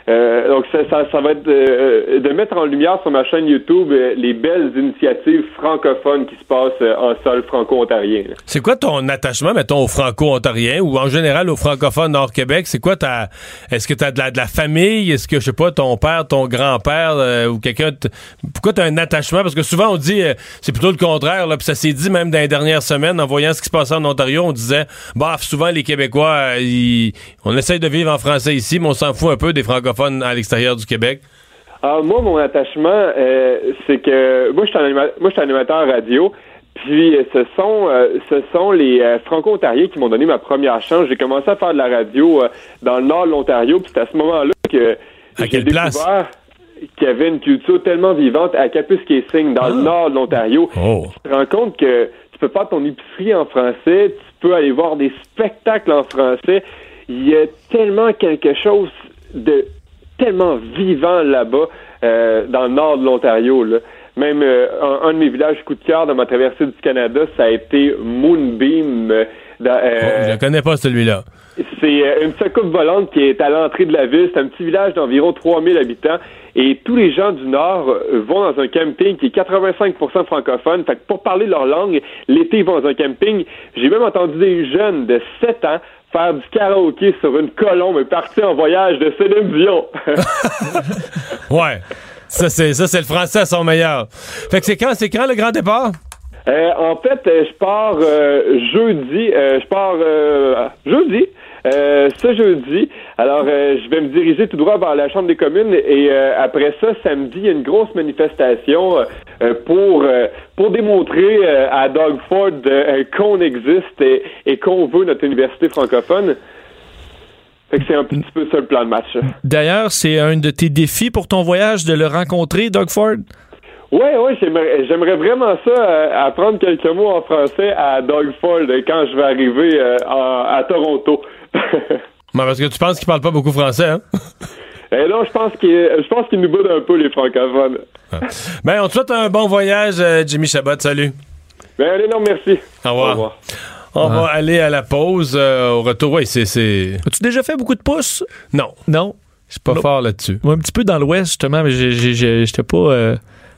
euh, donc ça, ça, va être euh, de mettre en lumière sur ma chaîne YouTube euh, les belles initiatives francophones qui se passent en sol franco-ontarien. C'est quoi ton attachement, mettons, au franco-ontarien ou en général aux francophones Nord-Québec? C'est quoi ta... Est-ce que tu as de la, de la famille? Est-ce que, je sais pas, ton père, ton grand-père ou quelqu'un... Pourquoi tu as un attachement? Parce que souvent, on dit, c'est plutôt le contraire, là, puis ça s'est dit même dans les dernières semaines, en voyant ce qui se passait en Ontario, on disait, bah, souvent, les Québécois, on essaye de vivre en français ici, mais on s'en fout un peu des francophones à l'extérieur du Québec? Ah, moi, mon attachement, euh, c'est que moi, je suis animateur, animateur radio. Puis ce sont euh, ce sont les euh, Franco-Ontariens qui m'ont donné ma première chance. J'ai commencé à faire de la radio dans le nord de l'Ontario, puis c'est à ce moment-là que j'ai découvert qu'il y avait une culture tellement vivante à Kapuskasing, dans le ah. nord de l'Ontario. Oh. Tu te rends compte que tu peux faire ton épicerie en français, tu peux aller voir des spectacles en français. Il y a tellement quelque chose de tellement vivant là-bas, euh, dans le nord de l'Ontario. Même euh, un, de mes villages coup de cœur dans ma traversée du Canada, ça a été Moonbeam. Euh, oh, je ne connais pas celui-là. C'est une soucoupe volante qui est à l'entrée de la ville. C'est un petit village d'environ 3000 habitants. Et tous les gens du Nord vont dans un camping qui est 85% francophone. Fait que pour parler leur langue, l'été, ils vont dans un camping. J'ai même entendu des jeunes de 7 ans faire du karaoké sur une colombe et partir en voyage de Céline Dion. ouais. Ça, c'est, ça, c'est le français à son meilleur. Fait que c'est quand, c'est quand le grand départ? Euh, en fait, euh, je pars euh, jeudi. je pars jeudi. Euh, ce jeudi. Alors, euh, je vais me diriger tout droit vers la Chambre des communes et euh, après ça, samedi, il y a une grosse manifestation pour pour démontrer à Doug Ford qu'on existe et, qu'on veut notre université francophone. Fait que c'est un petit peu ça le plan de match. D'ailleurs, c'est un de tes défis pour ton voyage de le rencontrer, Doug Ford? Oui, oui, j'aimerais vraiment ça, apprendre quelques mots en français à Doug Ford quand je vais arriver à Toronto. Ben, parce que tu penses qu'ils parlent pas beaucoup français, hein? Eh non, je pense qu'il je pense qu'ils nous boudent un peu, les francophones. Ben, on te souhaite un bon voyage, euh, Jimmy Chabot. Salut. Ben, allez, non, merci. Au revoir. On va aller à la pause. euh, au retour, oui, c'est. c'est- As-tu déjà fait beaucoup de pouces? Non, Non. je suis pas fort là-dessus. Moi, un petit peu dans l'ouest, justement, mais j'ai- j'ai- j'ai- j'étais pas. euh,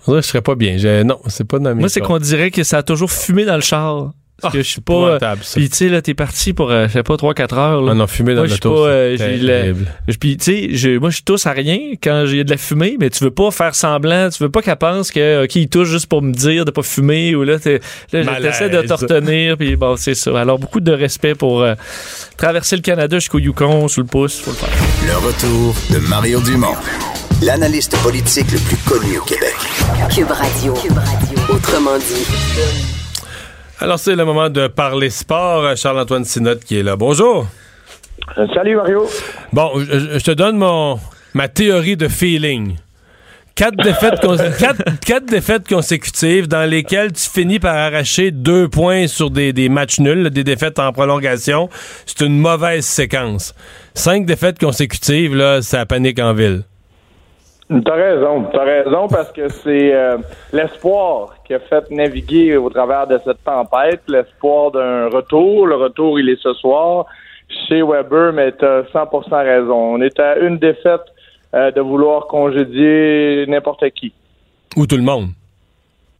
On que je serais pas bien. Non, c'est pas dans mes Moi, c'est qu'on dirait que ça a toujours fumé dans le char. Parce Ah, que je suis pas. euh. Puis, tu sais, là, t'es parti pour, euh, je sais pas, 3-4 heures. Là. On a fumé dans Moi, le je suis tour. pas, euh, Puis, tu sais, moi, je tousse à rien quand il y a de la fumée, mais tu veux pas faire semblant, tu veux pas qu'elle pense que, OK, il touche juste pour me dire de pas fumer, ou là, là t'essaies de te retenir, puis bon, c'est ça. Alors, beaucoup de respect pour euh, traverser le Canada jusqu'au Yukon, sous le pouce, faut le faire. Le retour de Mario Dumont, l'analyste politique le plus connu au Québec. Cube Radio. Cube Radio. Autrement dit. Alors, c'est le moment de parler sport. Charles-Antoine Sinotte qui est là. Bonjour. Salut, Mario. Bon, je, je te donne mon ma théorie de feeling. Quatre défaites, con- quatre, quatre défaites consécutives dans lesquelles tu finis par arracher deux points sur des, des matchs nuls, des défaites en prolongation. C'est une mauvaise séquence. Cinq défaites consécutives, là, ça panique en ville. T'as raison, t'as raison parce que c'est euh, l'espoir qui a fait naviguer au travers de cette tempête, l'espoir d'un retour. Le retour, il est ce soir chez Weber, mais t'as 100% raison. On est à une défaite euh, de vouloir congédier n'importe qui. Ou tout le monde.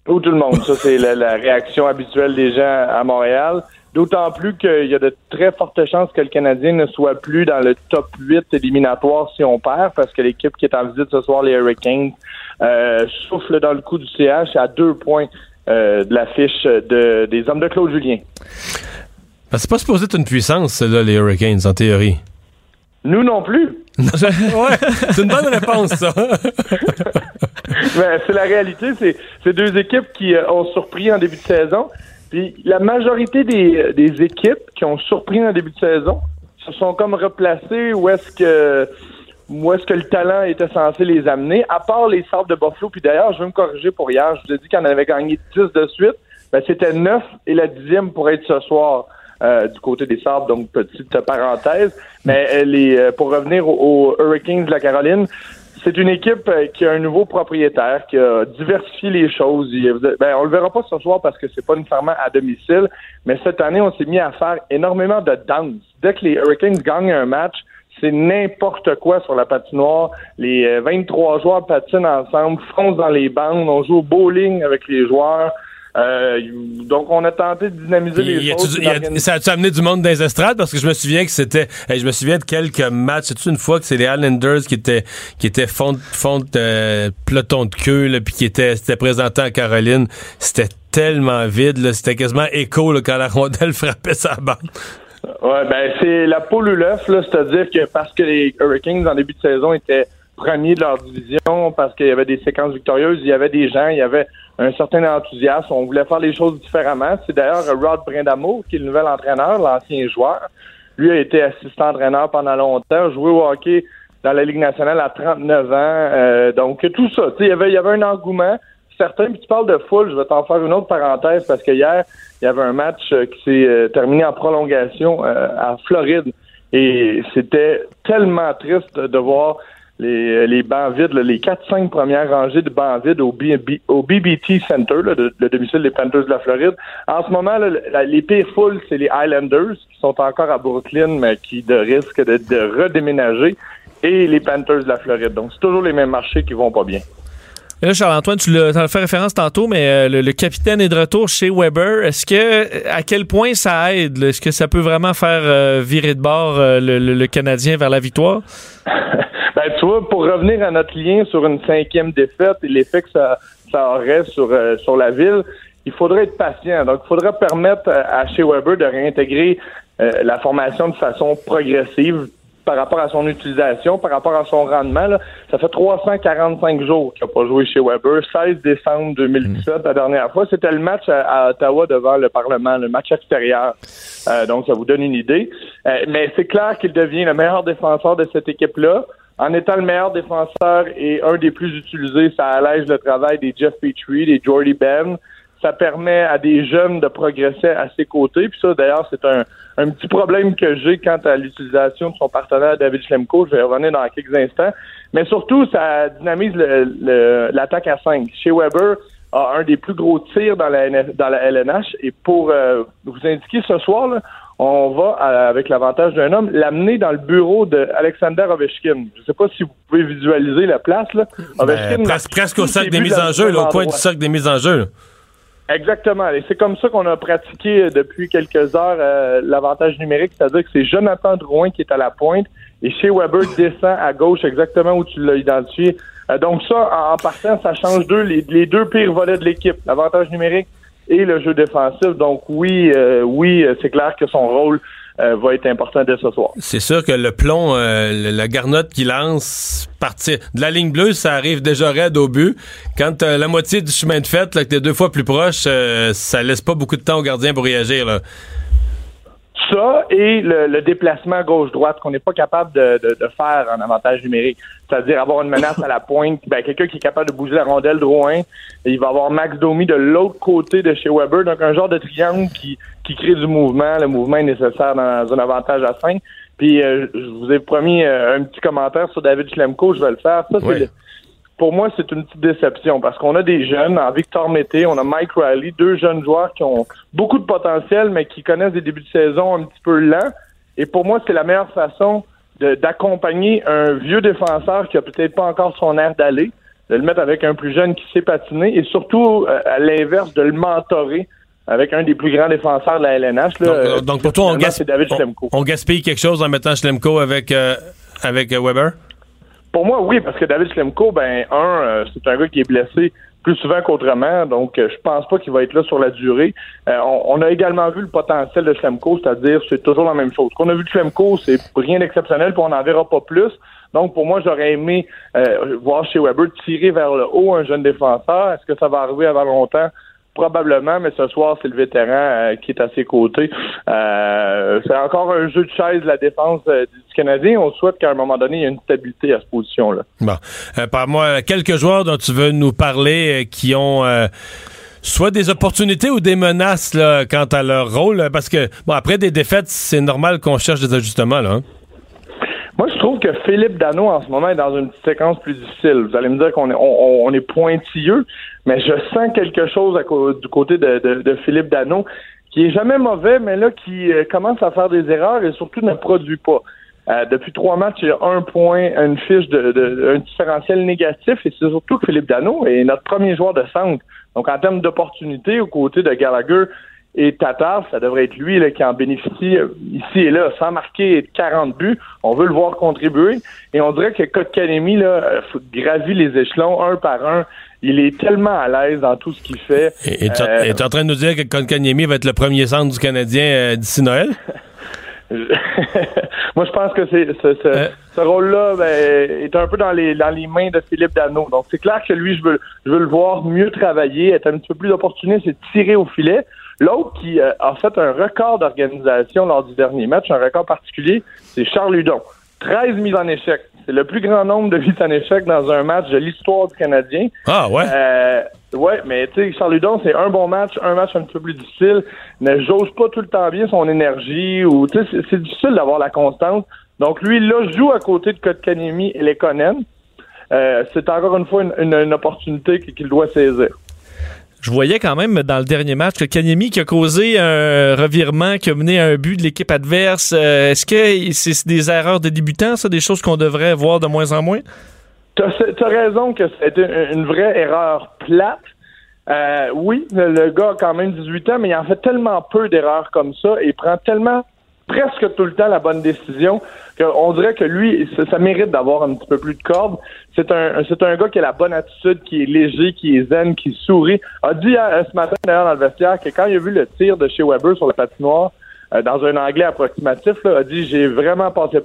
Ou tout le monde. Ça, c'est la, la réaction habituelle des gens à Montréal. D'autant plus qu'il y a de très fortes chances que le Canadien ne soit plus dans le top 8 éliminatoire si on perd, parce que l'équipe qui est en visite ce soir, les Hurricanes, euh, souffle dans le coup du CH à deux points euh, de la fiche de, des hommes de Claude Julien. Ben, c'est pas supposé être une puissance, là, les Hurricanes, en théorie. Nous non plus. ouais, c'est une bonne réponse, ça. Ben, c'est la réalité. C'est, c'est deux équipes qui euh, ont surpris en début de saison. Puis la majorité des, des équipes qui ont surpris en début de saison se sont comme replacées où est-ce que où est-ce que le talent était censé les amener, à part les Sables de Buffalo. Puis d'ailleurs, je vais me corriger pour hier. Je vous ai dit qu'on avait gagné 10 de suite. Ben, c'était 9 et la dixième pour être ce soir. euh, du côté des Sables, donc petite parenthèse. Mais euh, les, euh, pour revenir aux, aux Hurricanes de la Caroline, c'est une équipe euh, qui a un nouveau propriétaire, qui a diversifié les choses. Ben, on le verra pas ce soir parce que c'est pas nécessairement à domicile, mais cette année, on s'est mis à faire énormément de danse. Dès que les Hurricanes gagnent un match, c'est n'importe quoi sur la patinoire. Les euh, 23 joueurs patinent ensemble, foncent dans les bandes, on joue au bowling avec les joueurs. Euh, donc, on a tenté de dynamiser Puis, les y choses. y a- ça a-tu amené du monde dans les estrades? Parce que je me souviens que c'était. je me souviens de quelques matchs. C'est-tu une fois que c'est les Islanders qui étaient qui étaient fond, fond de euh, peloton de queue, là, puis qui étaient, s'étaient présentés en Caroline? C'était tellement vide, là. C'était quasiment écho là, quand la rondelle frappait sa bande. Ouais, ben c'est la poule ou l'œuf, là, c'est-à-dire que parce que les Hurricanes en début de saison étaient premiers de leur division, parce qu'il y avait des séquences victorieuses, il y avait des gens, il y avait un certain enthousiasme, on voulait faire les choses différemment. C'est d'ailleurs Rod Brindamour qui est le nouvel entraîneur, l'ancien joueur. Lui a été assistant entraîneur pendant longtemps, joué au hockey dans la Ligue nationale à 39 ans. euh, donc tout ça, il y avait, y avait un engouement certain. Puis tu parles de foule, je vais t'en faire une autre parenthèse parce que hier, il y avait un match euh, qui s'est euh, terminé en prolongation euh, à Floride. Et c'était tellement triste de voir les, les bancs vides, là, les 4-5 premières rangées de bancs vides au, BB au BBT Center, là, de- le domicile des Panthers de la Floride. En ce moment, là, la- les pires foules, c'est les Islanders, qui sont encore à Brooklyn, mais qui de risquent de, de redéménager, et les Panthers de la Floride. Donc, c'est toujours les mêmes marchés qui vont pas bien. Et là, Charles-Antoine, tu l'as t'en as fait référence tantôt, mais euh, le, le capitaine est de retour chez Weber. Est-ce que, à quel point ça aide? là? Est-ce que ça peut vraiment faire euh, virer de bord euh, le, le- le Canadien vers la victoire? Ben, tu vois, pour revenir à notre lien sur une cinquième défaite et l'effet que ça, ça aurait sur, euh, sur la ville, il faudrait être patient. Donc, il faudrait permettre à, à chez Weber de réintégrer euh, la formation de façon progressive par rapport à son utilisation, par rapport à son rendement. Là. Ça fait 345 jours qu'il n'a pas joué chez Weber. 16 décembre 2017, la dernière fois. C'était le match à, à Ottawa devant le Parlement, le match extérieur. Euh, donc, ça vous donne une idée. Euh, mais c'est clair qu'il devient le meilleur défenseur de cette équipe-là. En étant le meilleur défenseur et un des plus utilisés, ça allège le travail des Jeff Petrie, des Jordy Ben. ça permet à des jeunes de progresser à ses côtés. Puis ça, d'ailleurs, c'est un, un petit problème que j'ai quant à l'utilisation de son partenaire David Schlemko. Je vais revenir dans quelques instants. Mais surtout, ça dynamise l'attaque à 5. Chez Weber a un des plus gros tirs dans la, dans la LNH. Et pour euh, vous indiquer ce soir, là, on va, avec l'avantage d'un homme, l'amener dans le bureau de Alexander Ovechkin. Je ne sais pas si vous pouvez visualiser la place. Là. Ben, Ovechkin, presque, au sac des mises en jeu, au coin du sac des mises en jeu. Exactement. Et c'est comme ça qu'on a pratiqué depuis quelques heures euh, l'avantage numérique, c'est-à-dire que c'est Jonathan Drouin qui est à la pointe et chez Weber descend à gauche exactement où tu l'as identifié. Euh, donc ça, en, partant, ça change deux les, deux pires volets de l'équipe, l'avantage numérique et le jeu défensif. Donc oui, euh, oui, c'est clair que son rôle euh, va être important dès ce soir. C'est sûr que le plomb, euh, la garnotte qui lance, partir de la ligne bleue, ça arrive déjà raide au but. Quand la moitié du chemin de fait, là, que t'es deux fois plus proche, euh, ça laisse pas beaucoup de temps au gardien pour réagir. Là ça et le, déplacement gauche-droite qu'on n'est pas capable de, faire en avantage numérique. C'est-à-dire avoir une menace à la pointe, ben, quelqu'un qui est capable de bouger la rondelle droit, il va avoir Max Domi de l'autre côté de chez Weber, donc un genre de triangle qui, qui crée du mouvement. Le mouvement est nécessaire dans un avantage à 5. Puis euh, je vous ai promis euh, un petit commentaire sur David Schlemko, je vais le faire. Ça, c'est pour moi, c'est une petite déception parce qu'on a des jeunes, en Victor Mété, on a Mike Riley, deux jeunes joueurs qui ont beaucoup de potentiel, mais qui connaissent des débuts de saison un petit peu lents. Et pour moi, c'est la meilleure façon d'accompagner un vieux défenseur qui a peut-être pas encore son air d'aller, de le mettre avec un plus jeune qui sait patiner et surtout, euh, à l'inverse, de le mentorer avec un des plus grands défenseurs de la LNH. Là, donc, pour toi, on, on, gaspille quelque chose en mettant Schlemko avec, euh, avec Weber? Pour moi, oui, parce que David Schlemko, ben, un, euh, c'est un gars qui est blessé plus souvent qu'autrement, donc euh, je pense pas qu'il va être là sur la durée. Euh, on, a également vu le potentiel de Schlemko, c'est-à-dire c'est toujours la même chose. Qu'on a vu de Schlemko, c'est rien d'exceptionnel, puis on n'en verra pas plus. Donc pour moi, j'aurais aimé voir chez Weber tirer vers le haut un jeune défenseur. Est-ce que ça va arriver avant longtemps? Probablement, mais ce soir, c'est le vétéran euh, qui est à ses côtés. Euh, c'est encore un jeu de chaise, la défense euh, du Canadien. On souhaite qu'à un moment donné, il y ait une stabilité à cette position-là. Bon. par moi, quelques joueurs dont tu veux nous parler qui ont soit des opportunités ou des menaces là, quant à leur rôle, parce que, bon, après des défaites, c'est normal qu'on cherche des ajustements, là. Hein? Moi, je trouve que Philippe Dano, en ce moment, est dans une séquence plus difficile. Vous allez me dire qu'on est, on, est pointilleux, mais je sens quelque chose du côté de, Philippe Dano qui est jamais mauvais, mais là, qui euh, commence à faire des erreurs et surtout ne produit pas. Euh, depuis trois matchs, il y a un point, une fiche de, un différentiel négatif, et c'est surtout que Philippe Dano est notre premier joueur de centre. Donc, en termes d'opportunités, aux côtés de Gallagher, et Tatar, ça devrait être lui là, qui en bénéficie euh, ici et là, sans marquer 40 buts. On veut le voir contribuer. Et on dirait que Kotkanemi là, gravit les échelons un par un. Il est tellement à l'aise dans tout ce qu'il fait. Et tu es euh, en train de nous dire que Kotkaniemi va être le premier centre du Canadien d'ici Noël? Moi, je pense que c'est ce, rôle-là ben, est un peu dans les dans les mains de Philippe Dano. Donc, c'est clair que lui, je veux je veux le voir mieux travailler, être un petit peu plus opportuniste et tirer au filet. L'autre qui euh, a fait un record d'organisation lors du dernier match, un record particulier, c'est Charles Hudon. 13 mises en échec. C'est le plus grand nombre de mises en échec dans un match de l'histoire du Canadien. Ah ouais? Euh, ouais, mais tu sais, Charles Hudon, c'est un bon match, un match un peu plus difficile, ne jauge pas tout le temps bien son énergie ou tu sais, c'est difficile d'avoir la constance. Donc lui, là, joue à côté de Kotkaniemi et Lekonen. Euh, c'est encore une fois une, une opportunité qu'il doit saisir je voyais quand même dans le dernier match que Kanyemi qui a causé un revirement, qui a mené à un but de l'équipe adverse. Euh, est-ce que c'est des erreurs de débutants, ça, des choses qu'on devrait voir de moins en moins? Tu as, raison que c'est une vraie erreur plate. Euh, oui, le, gars a quand même 18 ans, mais il en fait tellement peu d'erreurs comme ça et prend tellement presque tout le temps la bonne décision qu'on dirait que lui, ça, mérite d'avoir un petit peu plus de corde. C'est un, c'est un gars qui a la bonne attitude, qui est léger, qui est zen, qui sourit. A dit euh, ce matin d'ailleurs dans le vestiaire que quand il a vu le tir de chez Weber sur la patinoire, euh, dans un anglais approximatif, là, a dit j'ai vraiment passé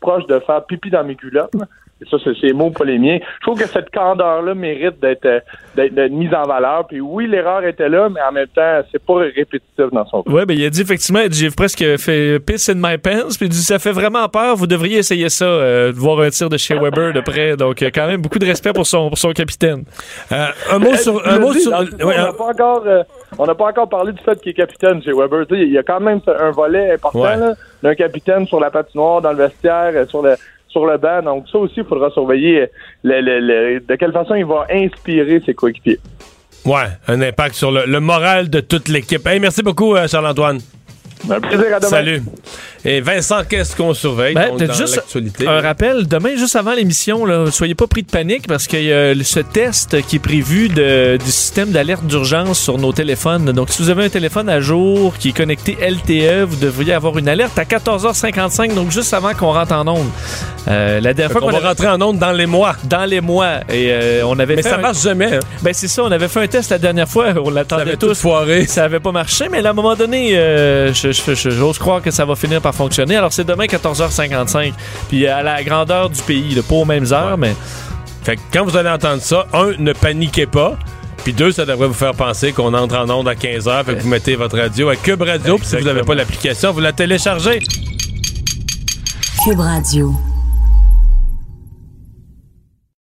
proche de faire pipi dans mes culottes. Et ça, c'est ses mots, pas les miens. Je trouve que cette candeur-là mérite d'être euh, d'être d'être mise en valeur. Puis oui, l'erreur était là, mais en même temps, c'est pas répétitif dans son cas. Ouais, ben il a dit effectivement, j'ai presque fait piss in my pants, puis il dit ça fait vraiment peur, vous devriez essayer ça, euh, de voir un tir de chez Weber de près. Donc euh, quand même beaucoup de respect pour son pour son capitaine. Euh, un mot sur. Un mot sur ouais, on n'a un- pas encore, euh, on n'a pas encore parlé du fait qu'il est capitaine chez Weber. Il y a quand même un volet important Ouais. là, d'un capitaine sur la patinoire, dans le vestiaire, euh, sur le sur le banc. Donc ça aussi, il faudra surveiller le, de quelle façon il va inspirer ses coéquipiers. ouais, un impact sur le, moral de toute l'équipe. Merci beaucoup, euh, Charles-Antoine. Un plaisir à demain. Salut. Et Vincent, qu'est-ce qu'on surveille? Ben, donc, peut-être dans juste l'actualité? Un rappel, demain, juste avant l'émission, là, soyez pas pris de panique parce qu'il y a ce test qui est prévu de- du système d'alerte d'urgence sur nos téléphones. Donc, si vous avez un téléphone à jour qui est connecté LTE, vous devriez avoir une alerte à 14h55, donc juste avant qu'on rentre en onde. Euh, la dernière Fait fois qu'on qu'on va avait- rentrer en onde dans les mois. dans les mois et euh, on avait Mais fait ça un- marche jamais. hein. Ben c'est ça, on avait fait un test la dernière fois, on Ça l'attendait tous. foiré. Ça avait pas marché, mais là, à un moment donné, euh, je- j'ose croire que ça va finir par fonctionner. Alors c'est demain 14h55, puis à la grandeur du pays, là, pas aux mêmes heures, mais Fait que quand vous allez entendre ça, un, ne paniquez pas. Puis deux, ça devrait vous faire penser qu'on entre en onde à 15h. Fait que vous mettez votre radio à Cube Radio. Puis si vous n'avez pas l'application, vous la téléchargez. Cube Radio.